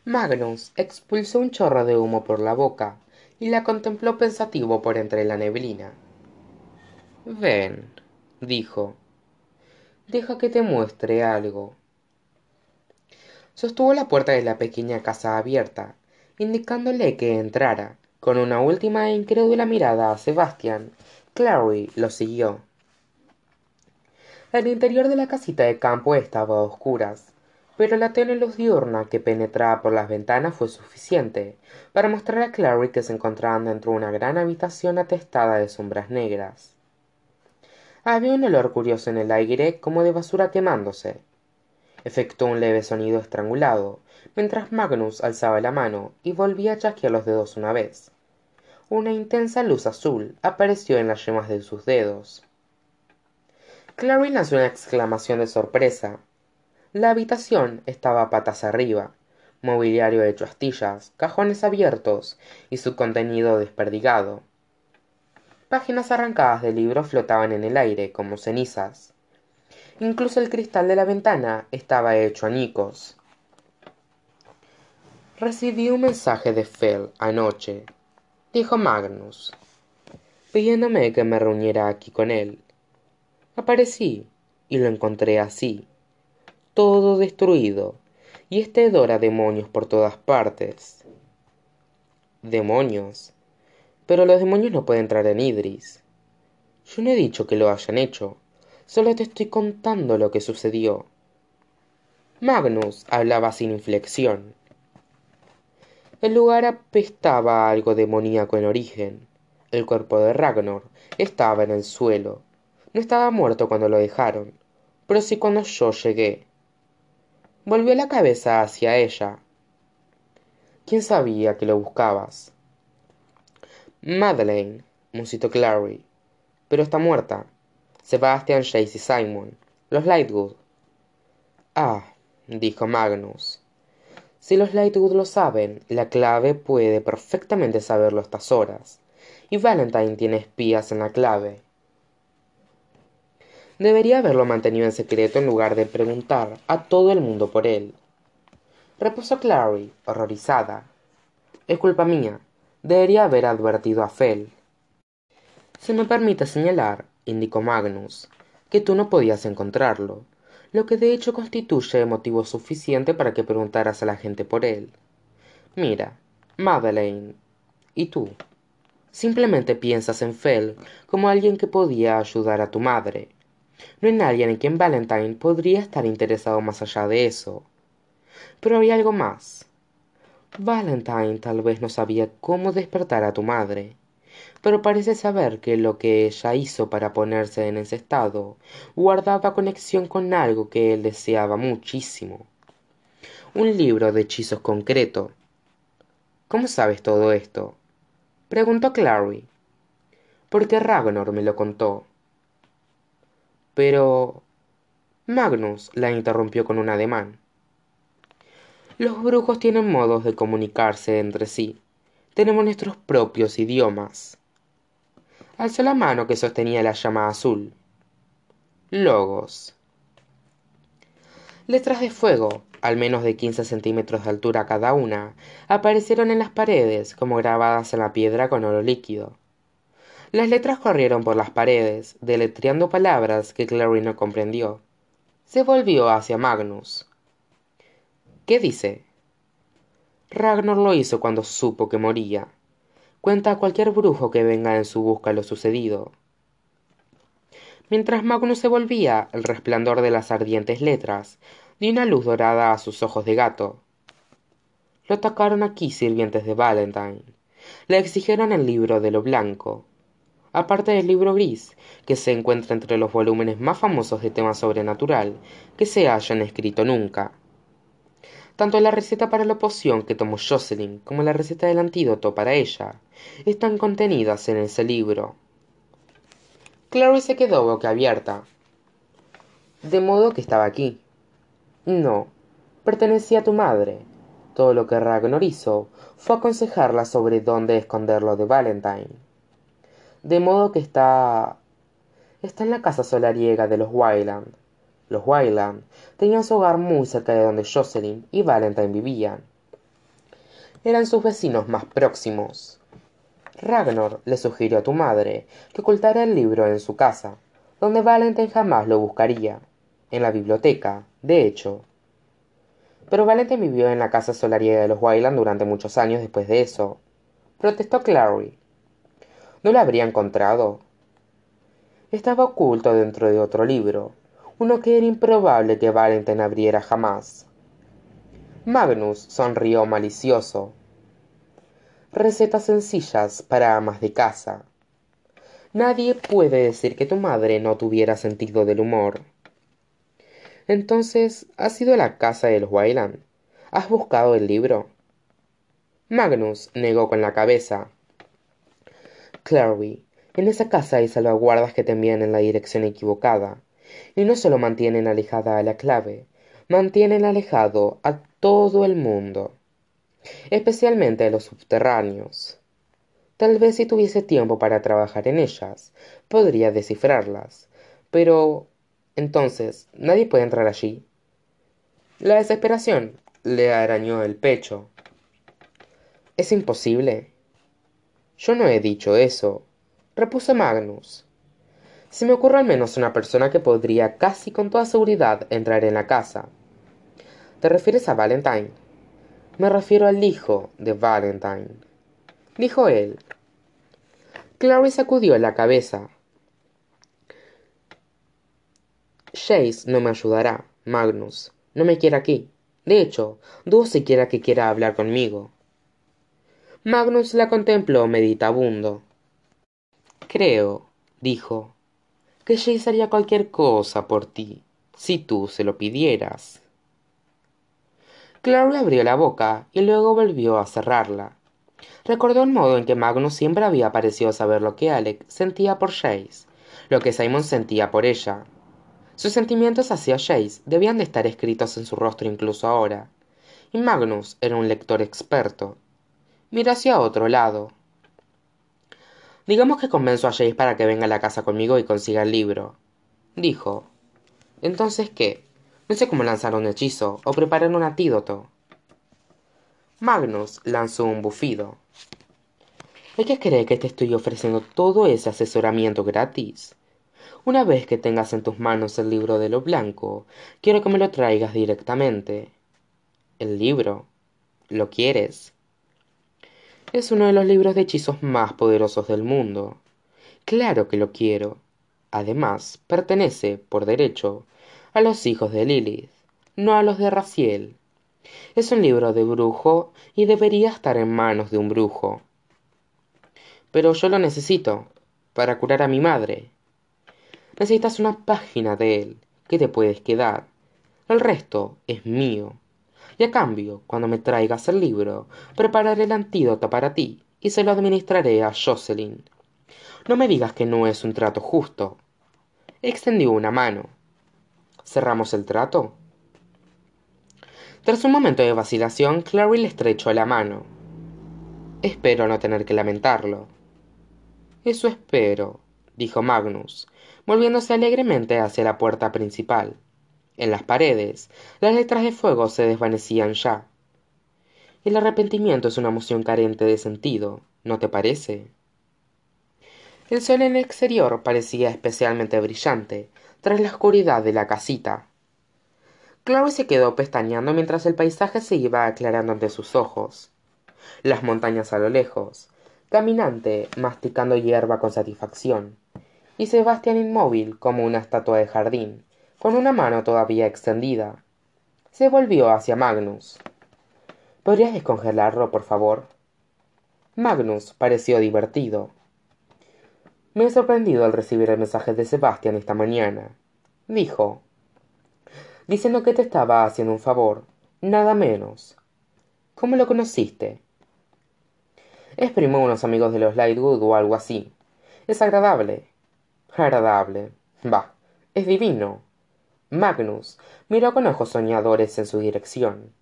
[SPEAKER 1] Magnus expulsó un chorro de humo por la boca y la contempló pensativo por entre la neblina. Ven, dijo. Deja que te muestre algo. Sostuvo la puerta de la pequeña casa abierta, indicándole que entrara. Con una última e incrédula mirada a Sebastián, Clary lo siguió. El interior de la casita de campo estaba a oscuras, pero la tenue luz diurna que penetraba por las ventanas fue suficiente para mostrar a Clary que se encontraban dentro de una gran habitación atestada de sombras negras. Había un olor curioso en el aire como de basura quemándose. Efectuó un leve sonido estrangulado, mientras Magnus alzaba la mano y volvía a chasquear los dedos una vez. Una intensa luz azul apareció en las yemas de sus dedos. Clary lanzó una exclamación de sorpresa. La habitación estaba patas arriba, mobiliario hecho astillas, cajones abiertos y su contenido desperdigado. Páginas arrancadas de libros flotaban en el aire como cenizas. Incluso el cristal de la ventana estaba hecho añicos. Recibí un mensaje de Fell anoche, dijo Magnus, pidiéndome que me reuniera aquí con él. Aparecí y lo encontré así, todo destruido, y este hedor a demonios por todas partes. Demonios. Pero los demonios no pueden entrar en Idris. Yo no he dicho que lo hayan hecho, solo te estoy contando lo que sucedió. Magnus hablaba sin inflexión. El lugar apestaba a algo demoníaco en origen. El cuerpo de Ragnar estaba en el suelo, no estaba muerto cuando lo dejaron, pero sí cuando yo llegué. Volvió la cabeza hacia ella. ¿Quién sabía que lo buscabas? Madeleine, musitó Clary. Pero está muerta. Sebastian, Jace y Simon. Los Lightwood. Ah, dijo Magnus. Si los Lightwood lo saben, la clave puede perfectamente saberlo a estas horas. Y Valentine tiene espías en la clave. Debería haberlo mantenido en secreto en lugar de preguntar a todo el mundo por él. Reposó Clary, horrorizada. Es culpa mía. Debería haber advertido a Fell. Se me permite señalar, indicó Magnus, que tú no podías encontrarlo, lo que de hecho constituye motivo suficiente para que preguntaras a la gente por él. Mira, Madeleine, ¿y tú? Simplemente piensas en Fell como alguien que podía ayudar a tu madre, no hay nadie en quien Valentine podría estar interesado más allá de eso. Pero había algo más. Valentine tal vez no sabía cómo despertar a tu madre, pero parece saber que lo que ella hizo para ponerse en ese estado guardaba conexión con algo que él deseaba muchísimo. Un libro de hechizos concreto. ¿Cómo sabes todo esto? preguntó Clary. Porque Ragnar me lo contó. Pero. Magnus la interrumpió con un ademán. Los brujos tienen modos de comunicarse entre sí. Tenemos nuestros propios idiomas. Alzó la mano que sostenía la llama azul. Logos. Letras de fuego, al menos de quince centímetros de altura cada una, aparecieron en las paredes como grabadas en la piedra con oro líquido. Las letras corrieron por las paredes, deletreando palabras que Clary no comprendió. Se volvió hacia Magnus. ¿Qué dice? Ragnar lo hizo cuando supo que moría. Cuenta a cualquier brujo que venga en su busca lo sucedido. Mientras Magnus se volvía, el resplandor de las ardientes letras dio una luz dorada a sus ojos de gato. Lo atacaron aquí sirvientes de Valentine. Le exigieron el libro de lo blanco, aparte del libro gris, que se encuentra entre los volúmenes más famosos de tema sobrenatural que se hayan escrito nunca. Tanto la receta para la poción que tomó Jocelyn como la receta del antídoto para ella están contenidas en ese libro. Clary se quedó boca abierta. De modo que estaba aquí. No, pertenecía a tu madre. Todo lo que Ragnar hizo fue aconsejarla sobre dónde esconderlo de Valentine. De modo que está... está en la casa solariega de los Wyland. Los Wyland tenían su hogar muy cerca de donde Jocelyn y Valentine vivían. Eran sus vecinos más próximos. Ragnar le sugirió a tu madre que ocultara el libro en su casa, donde Valentine jamás lo buscaría, en la biblioteca, de hecho. Pero Valentine vivió en la casa solariega de los Wyland durante muchos años después de eso. Protestó Clary. ¿No lo habría encontrado? Estaba oculto dentro de otro libro, uno que era improbable que Valentine abriera jamás. Magnus sonrió malicioso. Recetas sencillas para amas de casa. Nadie puede decir que tu madre no tuviera sentido del humor. Entonces, ¿has ido a la casa de los Wayland? ¿Has buscado el libro? Magnus negó con la cabeza. Clary, en esa casa hay salvaguardas que te envían en la dirección equivocada, y no solo mantienen alejada a la clave, mantienen alejado a todo el mundo, especialmente a los subterráneos. Tal vez si tuviese tiempo para trabajar en ellas, podría descifrarlas, pero entonces, ¿nadie puede entrar allí? La desesperación le arañó el pecho. Es imposible. Yo no he dicho eso, repuso Magnus. Se me ocurre al menos una persona que podría casi con toda seguridad entrar en la casa. ¿Te refieres a Valentine? Me refiero al hijo de Valentine, dijo él. Clary sacudió la cabeza. Chase no me ayudará, Magnus. No me quiere aquí. De hecho, dudo siquiera que quiera hablar conmigo. Magnus la contempló meditabundo. Creo, dijo, que Jace haría cualquier cosa por ti, si tú se lo pidieras. Clary abrió la boca y luego volvió a cerrarla. Recordó el modo en que Magnus siempre había parecido saber lo que Alec sentía por Jace, lo que Simon sentía por ella, sus sentimientos hacia Jace debían de estar escritos en su rostro incluso ahora, y Magnus era un lector experto. Miró hacia otro lado. Digamos que convenzo a Jace para que venga a la casa conmigo y consiga el libro, dijo. Entonces, ¿qué? No sé cómo lanzar un hechizo o preparar un antídoto. Magnus lanzó un bufido. ¿Es que cree que te estoy ofreciendo todo ese asesoramiento gratis? Una vez que tengas en tus manos el libro de lo blanco, quiero que me lo traigas directamente. ¿El libro? ¿Lo quieres? Es uno de los libros de hechizos más poderosos del mundo. Claro que lo quiero. Además, pertenece, por derecho, a los hijos de Lilith, no a los de Raciel. Es un libro de brujo y debería estar en manos de un brujo. Pero yo lo necesito, para curar a mi madre, Necesitas una página de él que te puedes quedar. El resto es mío. Cambio, cuando me traigas el libro, prepararé el antídoto para ti y se lo administraré a Jocelyn. No me digas que no es un trato justo. Extendió una mano. ¿Cerramos el trato? Tras un momento de vacilación, Clary le estrechó la mano. Espero no tener que lamentarlo. Eso espero, dijo Magnus, volviéndose alegremente hacia la puerta principal. En las paredes, las letras de fuego se desvanecían ya. El arrepentimiento es una emoción carente de sentido, ¿no te parece? El sol en el exterior parecía especialmente brillante, tras la oscuridad de la casita. Clary se quedó pestañeando mientras el paisaje se iba aclarando ante sus ojos. Las montañas a lo lejos, caminante, masticando hierba con satisfacción, y Sebastián inmóvil como una estatua de jardín, con una mano todavía extendida. Se volvió hacia Magnus. ¿Podrías descongelarlo, por favor? Magnus pareció divertido. Me he sorprendido al recibir el mensaje de Sebastián esta mañana, dijo, diciendo que te estaba haciendo un favor, nada menos. ¿Cómo lo conociste? Es primo de unos amigos de los Lightwood o algo así. Es agradable. Agradable. Bah, es divino. Magnus miró con ojos soñadores en su dirección.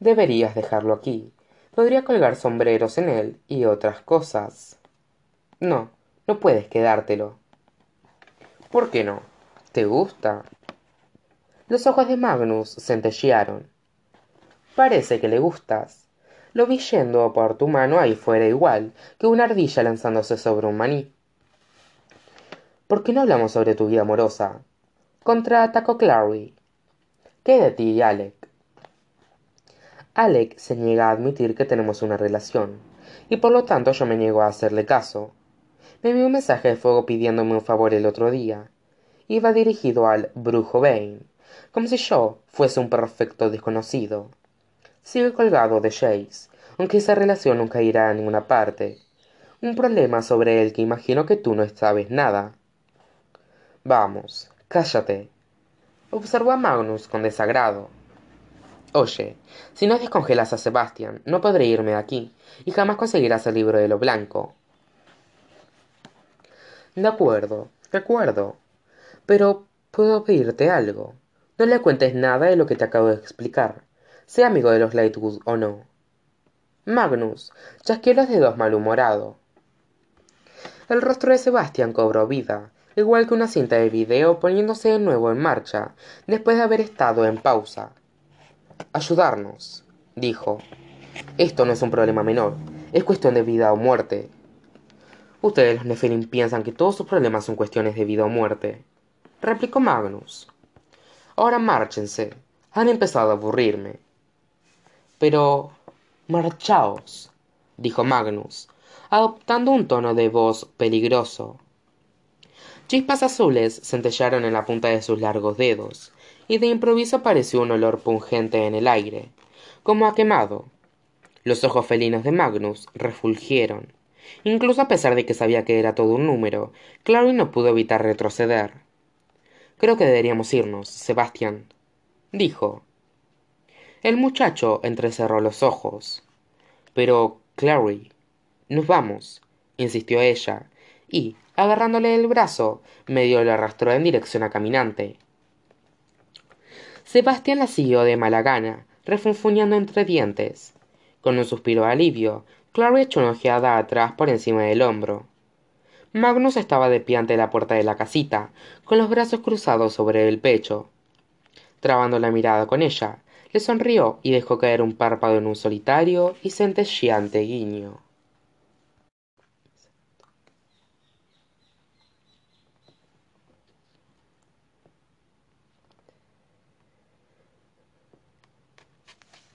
[SPEAKER 1] Deberías dejarlo aquí. Podría colgar sombreros en él y otras cosas. No, no puedes quedártelo. ¿Por qué no? ¿Te gusta? Los ojos de Magnus centellearon. Parece que le gustas. Lo vi yendo por tu mano ahí fuera igual que una ardilla lanzándose sobre un maní. ¿Por qué no hablamos sobre tu vida amorosa? Contraatacó Clary. ¿Qué de ti, Alec? Alec se niega a admitir que tenemos una relación, y por lo tanto yo me niego a hacerle caso. Me envió un mensaje de fuego pidiéndome un favor el otro día. Iba dirigido al brujo Bane, como si yo fuese un perfecto desconocido. Sigue colgado de Chase, aunque esa relación nunca irá a ninguna parte. Un problema sobre el que imagino que tú no sabes nada. Vamos, cállate. Observó a Magnus con desagrado. Oye, si no descongelas a Sebastián, no podré irme de aquí, y jamás conseguirás el libro de lo blanco. De acuerdo, de acuerdo. Pero puedo pedirte algo. No le cuentes nada de lo que te acabo de explicar, sea amigo de los Lightwood o no. Magnus chasqueó los dedos malhumorado. El rostro de Sebastián cobró vida, igual que una cinta de video poniéndose de nuevo en marcha, después de haber estado en pausa. Ayudarnos, dijo. Esto no es un problema menor, es cuestión de vida o muerte. Ustedes los Nefelim piensan que todos sus problemas son cuestiones de vida o muerte, replicó Magnus. Ahora márchense. Han empezado a aburrirme. Pero. marchaos, dijo Magnus, adoptando un tono de voz peligroso. Chispas azules centellaron en la punta de sus largos dedos, y de improviso apareció un olor pungente en el aire, como a quemado. Los ojos felinos de Magnus refulgieron. Incluso a pesar de que sabía que era todo un número, Clary no pudo evitar retroceder. Creo que deberíamos irnos, Sebastián, dijo. El muchacho entrecerró los ojos. Pero, Clary, nos vamos, insistió ella, y, agarrándole el brazo, medio le arrastró en dirección a Caminante. Sebastián la siguió de mala gana, refunfuñando entre dientes. Con un suspiro de alivio, Clary echó una ojeada atrás por encima del hombro. Magnus estaba de pie ante la puerta de la casita, con los brazos cruzados sobre el pecho. Trabando la mirada con ella, le sonrió y dejó caer un párpado en un solitario y centelleante guiño.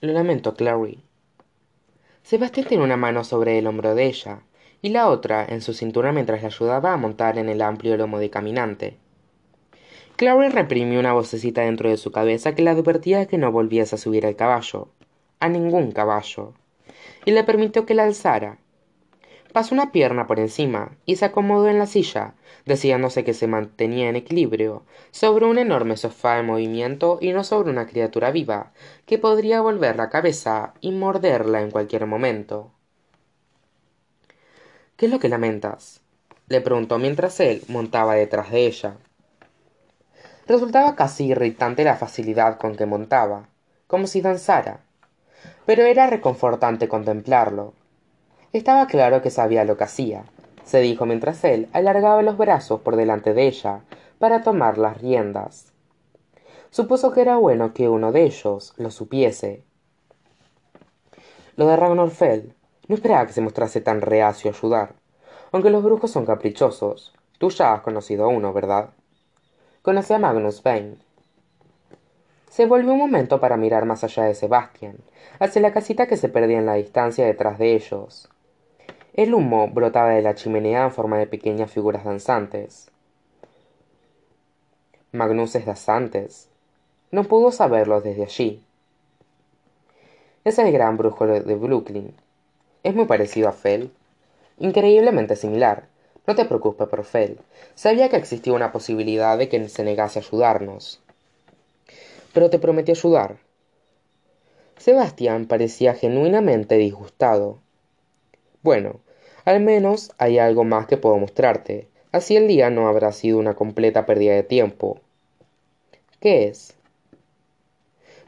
[SPEAKER 1] Lo lamento, Clary. Sebastián tiene una mano sobre el hombro de ella y la otra en su cintura mientras la ayudaba a montar en el amplio lomo de caminante. Clary reprimió una vocecita dentro de su cabeza que le advertía que no volviese a subir al caballo, a ningún caballo, y le permitió que la alzara, pasó una pierna por encima y se acomodó en la silla, decidiéndose que se mantenía en equilibrio sobre un enorme sofá en movimiento y no sobre una criatura viva que podría volver la cabeza y morderla en cualquier momento. ¿Qué es lo que lamentas? le preguntó mientras él montaba detrás de ella. Resultaba casi irritante la facilidad con que montaba, como si danzara, pero era reconfortante contemplarlo estaba claro que sabía lo que hacía, se dijo mientras él alargaba los brazos por delante de ella para tomar las riendas. Supuso que era bueno que uno de ellos lo supiese. Lo de Ragnarfell no esperaba que se mostrase tan reacio a ayudar, aunque los brujos son caprichosos. Tú ya has conocido a uno, ¿verdad? Conocí a Magnus Bane. Se volvió un momento para mirar más allá de Sebastián, hacia la casita que se perdía en la distancia detrás de ellos. El humo brotaba de la chimenea en forma de pequeñas figuras danzantes. Magnuses danzantes. No pudo saberlo desde allí. Es el gran brujo de Brooklyn. Es muy parecido a Fell. Increíblemente similar. No te preocupes por Fell. Sabía que existía una posibilidad de que se negase a ayudarnos. Pero te prometí ayudar. Sebastián parecía genuinamente disgustado. Bueno, al menos hay algo más que puedo mostrarte. Así el día no habrá sido una completa pérdida de tiempo. ¿Qué es?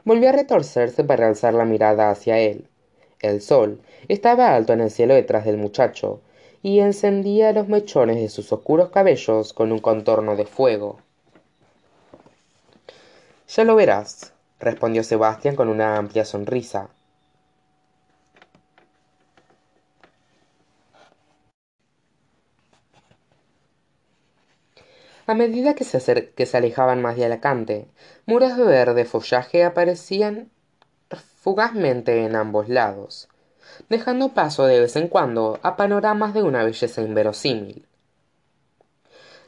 [SPEAKER 1] Volvió a retorcerse para alzar la mirada hacia él. El sol estaba alto en el cielo detrás del muchacho, y encendía los mechones de sus oscuros cabellos con un contorno de fuego. Ya lo verás, respondió Sebastián con una amplia sonrisa. A medida que se, que se alejaban más de Alacante, muros de verde follaje aparecían fugazmente en ambos lados, dejando paso de vez en cuando a panoramas de una belleza inverosímil.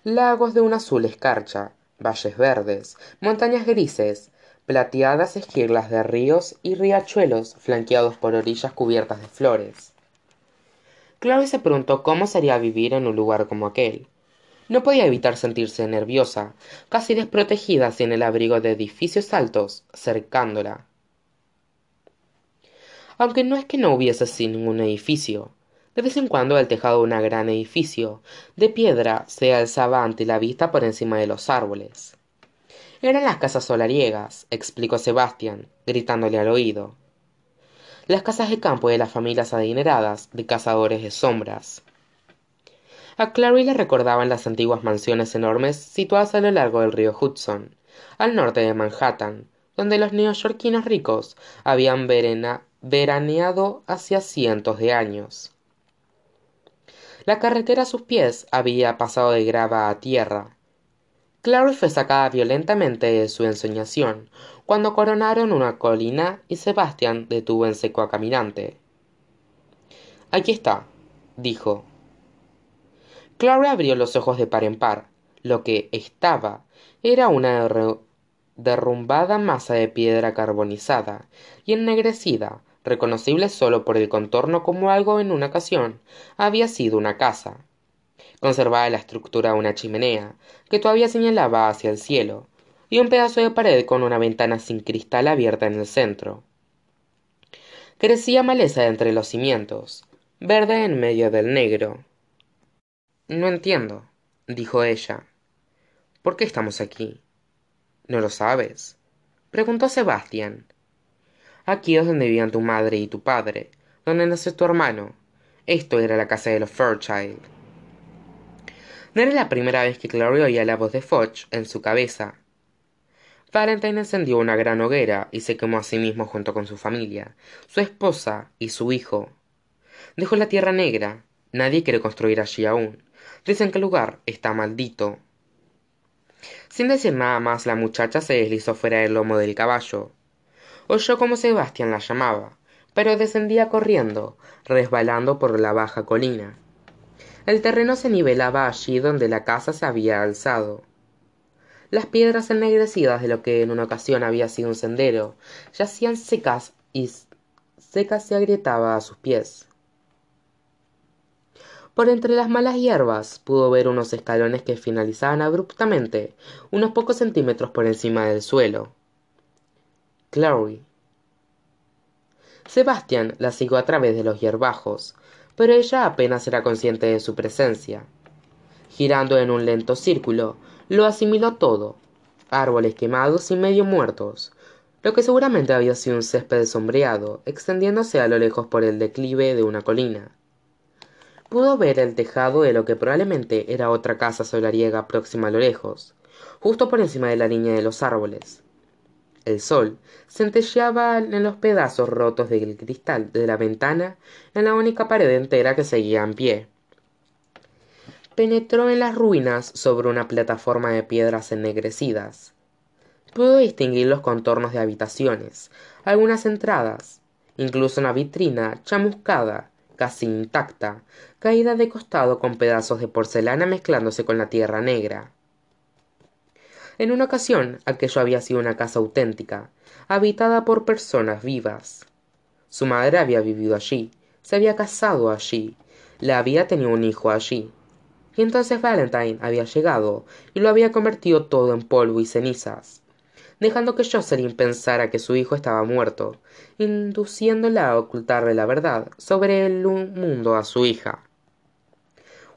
[SPEAKER 1] Lagos de un azul escarcha, valles verdes, montañas grises, plateadas esquirlas de ríos y riachuelos flanqueados por orillas cubiertas de flores. Chloe se preguntó cómo sería vivir en un lugar como aquel. No podía evitar sentirse nerviosa, casi desprotegida sin el abrigo de edificios altos cercándola. Aunque no es que no hubiese así ningún edificio. De vez en cuando el tejado de un gran edificio de piedra se alzaba ante la vista por encima de los árboles. Eran las casas solariegas, explicó Sebastián, gritándole al oído. Las casas de campo de las familias adineradas de cazadores de sombras. A Clary le recordaban las antiguas mansiones enormes situadas a lo largo del río Hudson, al norte de Manhattan, donde los neoyorquinos ricos habían veraneado hacía cientos de años. La carretera a sus pies había pasado de grava a tierra, Clary fue sacada violentamente de su ensoñación cuando coronaron una colina y Sebastián detuvo en seco a caminante. Aquí está, dijo. Clary abrió los ojos de par en par. Lo que estaba era una derrumbada masa de piedra carbonizada y ennegrecida, reconocible solo por el contorno como algo en una ocasión había sido una casa conservaba la estructura de una chimenea, que todavía señalaba hacia el cielo, y un pedazo de pared con una ventana sin cristal abierta en el centro. Crecía maleza entre los cimientos, verde en medio del negro. No entiendo, dijo ella. ¿Por qué estamos aquí? ¿No lo sabes? preguntó Sebastián. Aquí es donde vivían tu madre y tu padre, donde nació tu hermano. Esto era la casa de los Fairchild. No era la primera vez que Clary oía la voz de Foch en su cabeza. Valentine encendió una gran hoguera y se quemó a sí mismo junto con su familia, su esposa y su hijo. Dejó la tierra negra. Nadie quiere construir allí aún. Dicen que el lugar está maldito. Sin decir nada más, la muchacha se deslizó fuera del lomo del caballo. Oyó como Sebastián la llamaba, pero descendía corriendo, resbalando por la baja colina. El terreno se nivelaba allí donde la casa se había alzado. Las piedras ennegrecidas de lo que en una ocasión había sido un sendero yacían secas y secas se agrietaba a sus pies. Por entre las malas hierbas pudo ver unos escalones que finalizaban abruptamente, unos pocos centímetros por encima del suelo. Clary. Sebastián la siguió a través de los hierbajos, pero ella apenas era consciente de su presencia. Girando en un lento círculo, lo asimiló todo, árboles quemados y medio muertos, lo que seguramente había sido un césped sombreado, extendiéndose a lo lejos por el declive de una colina. Pudo ver el tejado de lo que probablemente era otra casa solariega próxima a lo lejos, justo por encima de la línea de los árboles. El sol centelleaba en los pedazos rotos del cristal de la ventana en la única pared entera que seguía en pie. Penetró en las ruinas sobre una plataforma de piedras ennegrecidas. Pudo distinguir los contornos de habitaciones, algunas entradas, incluso una vitrina chamuscada casi intacta, caída de costado con pedazos de porcelana mezclándose con la tierra negra. En una ocasión, aquello había sido una casa auténtica, habitada por personas vivas. Su madre había vivido allí, se había casado allí, le había tenido un hijo allí. Y entonces Valentine había llegado y lo había convertido todo en polvo y cenizas, dejando que Jocelyn pensara que su hijo estaba muerto, induciéndola a ocultarle la verdad sobre el mundo a su hija.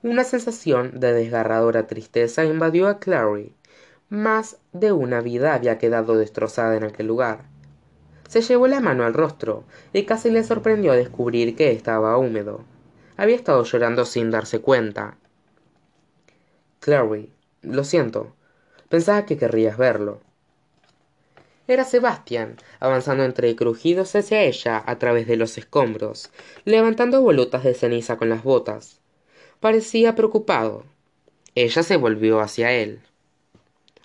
[SPEAKER 1] Una sensación de desgarradora tristeza invadió a Clary. Más de una vida había quedado destrozada en aquel lugar. Se llevó la mano al rostro y casi le sorprendió descubrir que estaba húmedo. Había estado llorando sin darse cuenta. Clary, lo siento. Pensaba que querrías verlo. Era Sebastián, avanzando entre crujidos hacia ella a través de los escombros, levantando volutas de ceniza con las botas. Parecía preocupado. Ella se volvió hacia él.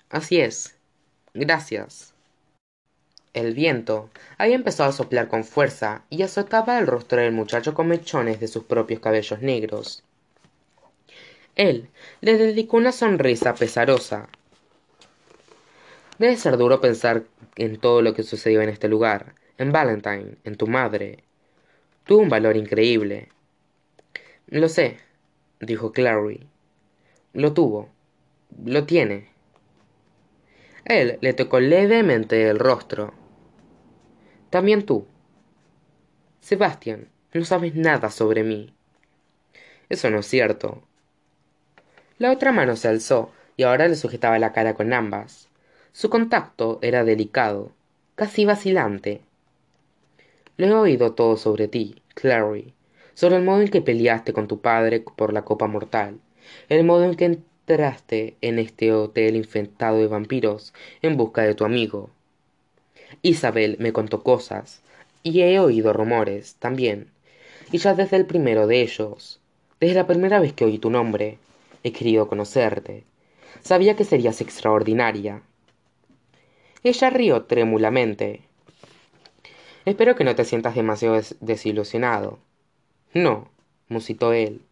[SPEAKER 1] Así es. Gracias. El viento había empezado a soplar con fuerza y azotaba el rostro del muchacho con mechones de sus propios cabellos negros. Él le dedicó una sonrisa pesarosa. Debe ser duro pensar en todo lo que sucedió en este lugar, en Valentine, en tu madre. Tuvo un valor increíble. Lo sé, dijo Clary. Lo tuvo. Lo tiene. Él le tocó levemente el rostro. También tú. Sebastián, no sabes nada sobre mí. Eso no es cierto. La otra mano se alzó y ahora le sujetaba la cara con ambas. Su contacto era delicado, casi vacilante. Lo he oído todo sobre ti, Clary, sobre el modo en que peleaste con tu padre por la copa mortal, el modo en que entraste en este hotel infectado de vampiros en busca de tu amigo. Isabel me contó cosas, y he oído rumores también, y ya desde el primero de ellos, desde la primera vez que oí tu nombre, he querido conocerte. Sabía que serías extraordinaria, ella rió trémulamente. Espero que no te sientas demasiado desilusionado. No, musitó él,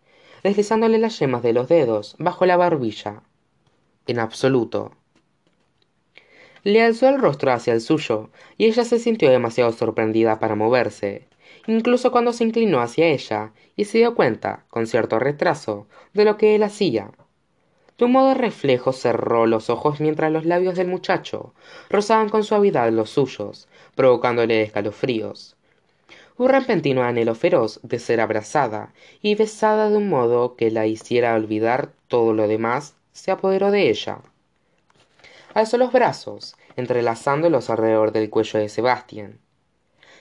[SPEAKER 1] deslizándole las yemas de los dedos bajo la barbilla. En absoluto. Le alzó el rostro hacia el suyo, y ella se sintió demasiado sorprendida para moverse, incluso cuando se inclinó hacia ella y se dio cuenta, con cierto retraso, de lo que él hacía. De un modo reflejo cerró los ojos mientras los labios del muchacho rozaban con suavidad los suyos, provocándole escalofríos. Un repentino anhelo feroz de ser abrazada y besada de un modo que la hiciera olvidar todo lo demás se apoderó de ella. Alzó los brazos, entrelazándolos alrededor del cuello de Sebastián,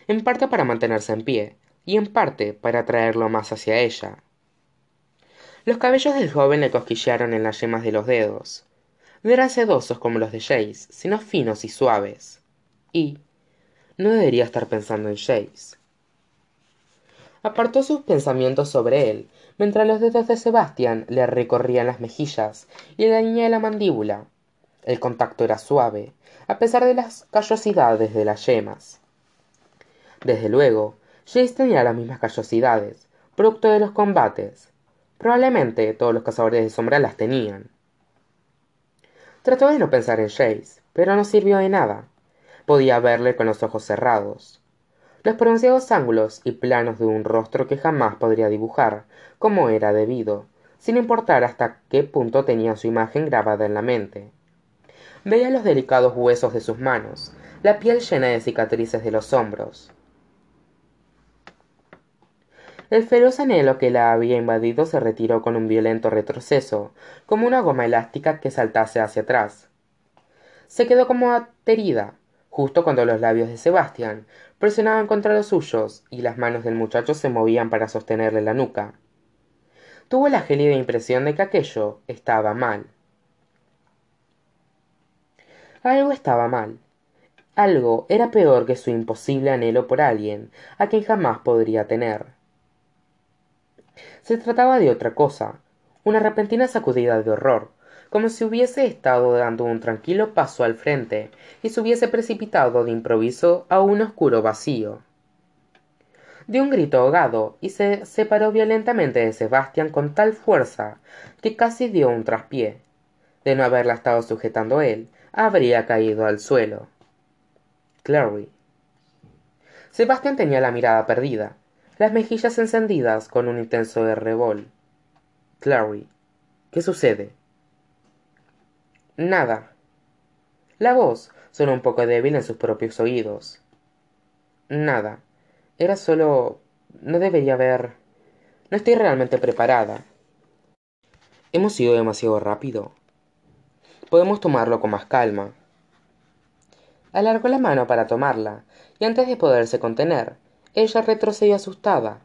[SPEAKER 1] en parte para mantenerse en pie, y en parte para atraerlo más hacia ella. Los cabellos del joven le cosquillearon en las yemas de los dedos. No eran sedosos como los de Jace, sino finos y suaves. Y no debería estar pensando en Jace. Apartó sus pensamientos sobre él, mientras los dedos de Sebastián le recorrían las mejillas y le dañé la mandíbula. El contacto era suave, a pesar de las callosidades de las yemas. Desde luego, Jace tenía las mismas callosidades, producto de los combates, Probablemente todos los cazadores de sombra las tenían. Trató de no pensar en Jace, pero no sirvió de nada. Podía verle con los ojos cerrados. Los pronunciados ángulos y planos de un rostro que jamás podría dibujar, como era debido, sin importar hasta qué punto tenía su imagen grabada en la mente. Veía los delicados huesos de sus manos, la piel llena de cicatrices de los hombros, el feroz anhelo que la había invadido se retiró con un violento retroceso, como una goma elástica que saltase hacia atrás. Se quedó como aterida, justo cuando los labios de Sebastián presionaban contra los suyos y las manos del muchacho se movían para sostenerle la nuca. Tuvo la gélida impresión de que aquello estaba mal. Algo estaba mal. Algo era peor que su imposible anhelo por alguien a quien jamás podría tener. Se trataba de otra cosa, una repentina sacudida de horror, como si hubiese estado dando un tranquilo paso al frente y se hubiese precipitado de improviso a un oscuro vacío. dio un grito ahogado y se separó violentamente de Sebastián con tal fuerza que casi dio un traspié. De no haberla estado sujetando él, habría caído al suelo. Clary. Sebastián tenía la mirada perdida, las mejillas encendidas con un intenso rebol. Clary. ¿Qué sucede? Nada. La voz sonó un poco débil en sus propios oídos. Nada. Era solo... No debería haber... No estoy realmente preparada. Hemos ido demasiado rápido. Podemos tomarlo con más calma. Alargó la mano para tomarla, y antes de poderse contener, ella retrocedió asustada.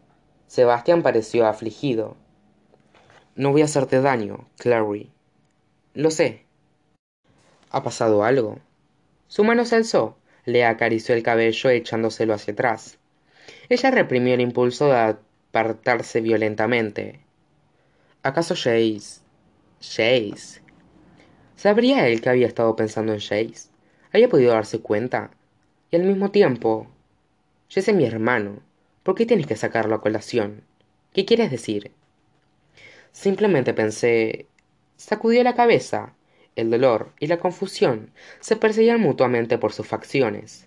[SPEAKER 1] Sebastián pareció afligido. No voy a hacerte daño, Clary. Lo sé. ¿Ha pasado algo? Su mano se alzó, le acarició el cabello echándoselo hacia atrás. Ella reprimió el impulso de apartarse violentamente. ¿Acaso Jace? Jace. ¿Sabría él que había estado pensando en Jace? ¿Había podido darse cuenta? Y al mismo tiempo... Jace es mi hermano. ¿Por qué tienes que sacarlo a colación? ¿Qué quieres decir? Simplemente pensé... Sacudió la cabeza. El dolor y la confusión se perseguían mutuamente por sus facciones.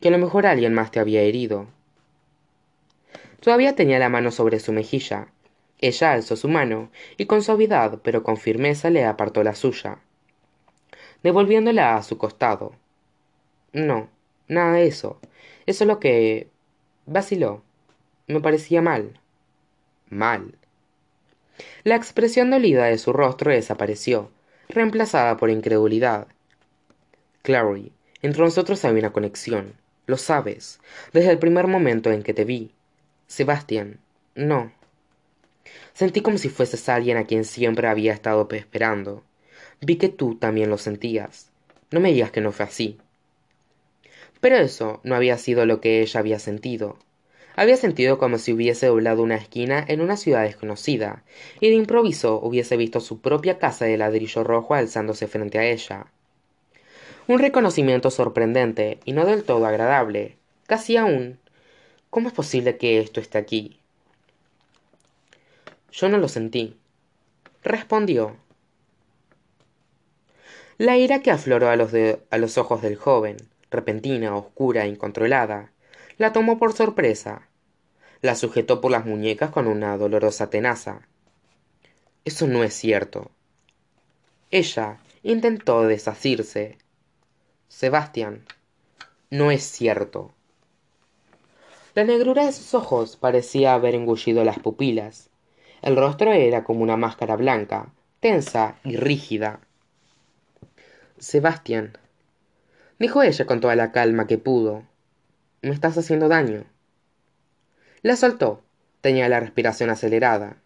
[SPEAKER 1] Que a lo mejor alguien más te había herido. Todavía tenía la mano sobre su mejilla. Ella alzó su mano y con suavidad pero con firmeza le apartó la suya, devolviéndola a su costado. No, nada de eso. Eso es lo que... vaciló. Me parecía mal. Mal. La expresión dolida de su rostro desapareció, reemplazada por incredulidad. Clary, entre nosotros hay una conexión. Lo sabes, desde el primer momento en que te vi. Sebastián, no. Sentí como si fueses alguien a quien siempre había estado esperando. Vi que tú también lo sentías. No me digas que no fue así. Pero eso no había sido lo que ella había sentido. Había sentido como si hubiese doblado una esquina en una ciudad desconocida, y de improviso hubiese visto su propia casa de ladrillo rojo alzándose frente a ella. Un reconocimiento sorprendente y no del todo agradable, casi aún ¿Cómo es posible que esto esté aquí? Yo no lo sentí. Respondió. La ira que afloró a los, a los ojos del joven, repentina, oscura, incontrolada, la tomó por sorpresa. La sujetó por las muñecas con una dolorosa tenaza. Eso no es cierto. Ella intentó desasirse. Sebastián, no es cierto. La negrura de sus ojos parecía haber engullido las pupilas. El rostro era como una máscara blanca, tensa y rígida. Sebastián, dijo ella con toda la calma que pudo, me estás haciendo daño. La soltó. Tenía la respiración acelerada.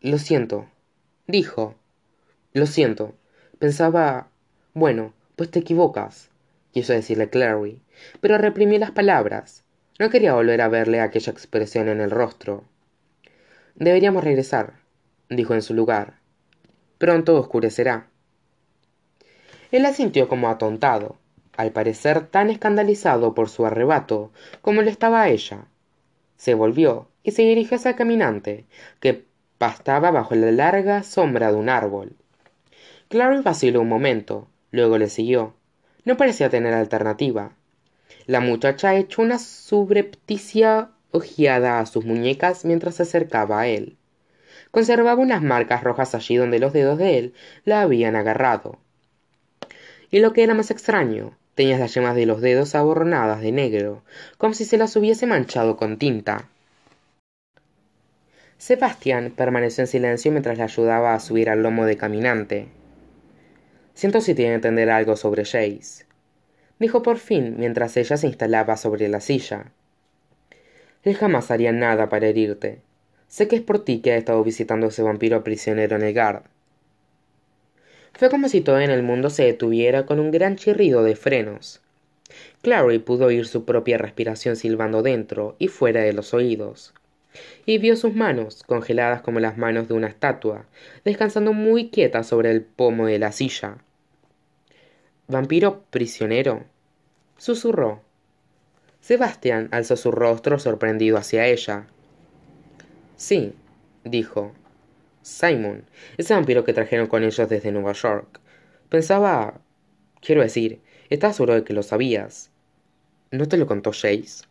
[SPEAKER 1] Lo siento, dijo. Lo siento. Pensaba... Bueno, pues te equivocas, quiso decirle Clary, pero reprimió las palabras. No quería volver a verle aquella expresión en el rostro. Deberíamos regresar, dijo en su lugar. Pronto oscurecerá. Él la sintió como atontado, al parecer tan escandalizado por su arrebato como lo estaba ella. Se volvió y se dirigió hacia el caminante, que pastaba bajo la larga sombra de un árbol. Clary vaciló un momento, luego le siguió. No parecía tener alternativa. La muchacha echó una subrepticia ojeada a sus muñecas mientras se acercaba a él. Conservaba unas marcas rojas allí donde los dedos de él la habían agarrado. Y lo que era más extraño, tenía las yemas de los dedos aborronadas de negro, como si se las hubiese manchado con tinta. Sebastián permaneció en silencio mientras le ayudaba a subir al lomo de caminante. Siento si tiene que entender algo sobre Jace dijo por fin mientras ella se instalaba sobre la silla. Él jamás haría nada para herirte. Sé que es por ti que ha estado visitando a ese vampiro prisionero en el Gard. Fue como si todo en el mundo se detuviera con un gran chirrido de frenos. Clary pudo oír su propia respiración silbando dentro y fuera de los oídos, y vio sus manos, congeladas como las manos de una estatua, descansando muy quietas sobre el pomo de la silla. ¿Vampiro prisionero? susurró. Sebastián alzó su rostro sorprendido hacia ella. Sí, dijo. Simon, ese vampiro que trajeron con ellos desde Nueva York. Pensaba... Quiero decir, estás seguro de que lo sabías. ¿No te lo contó Jace?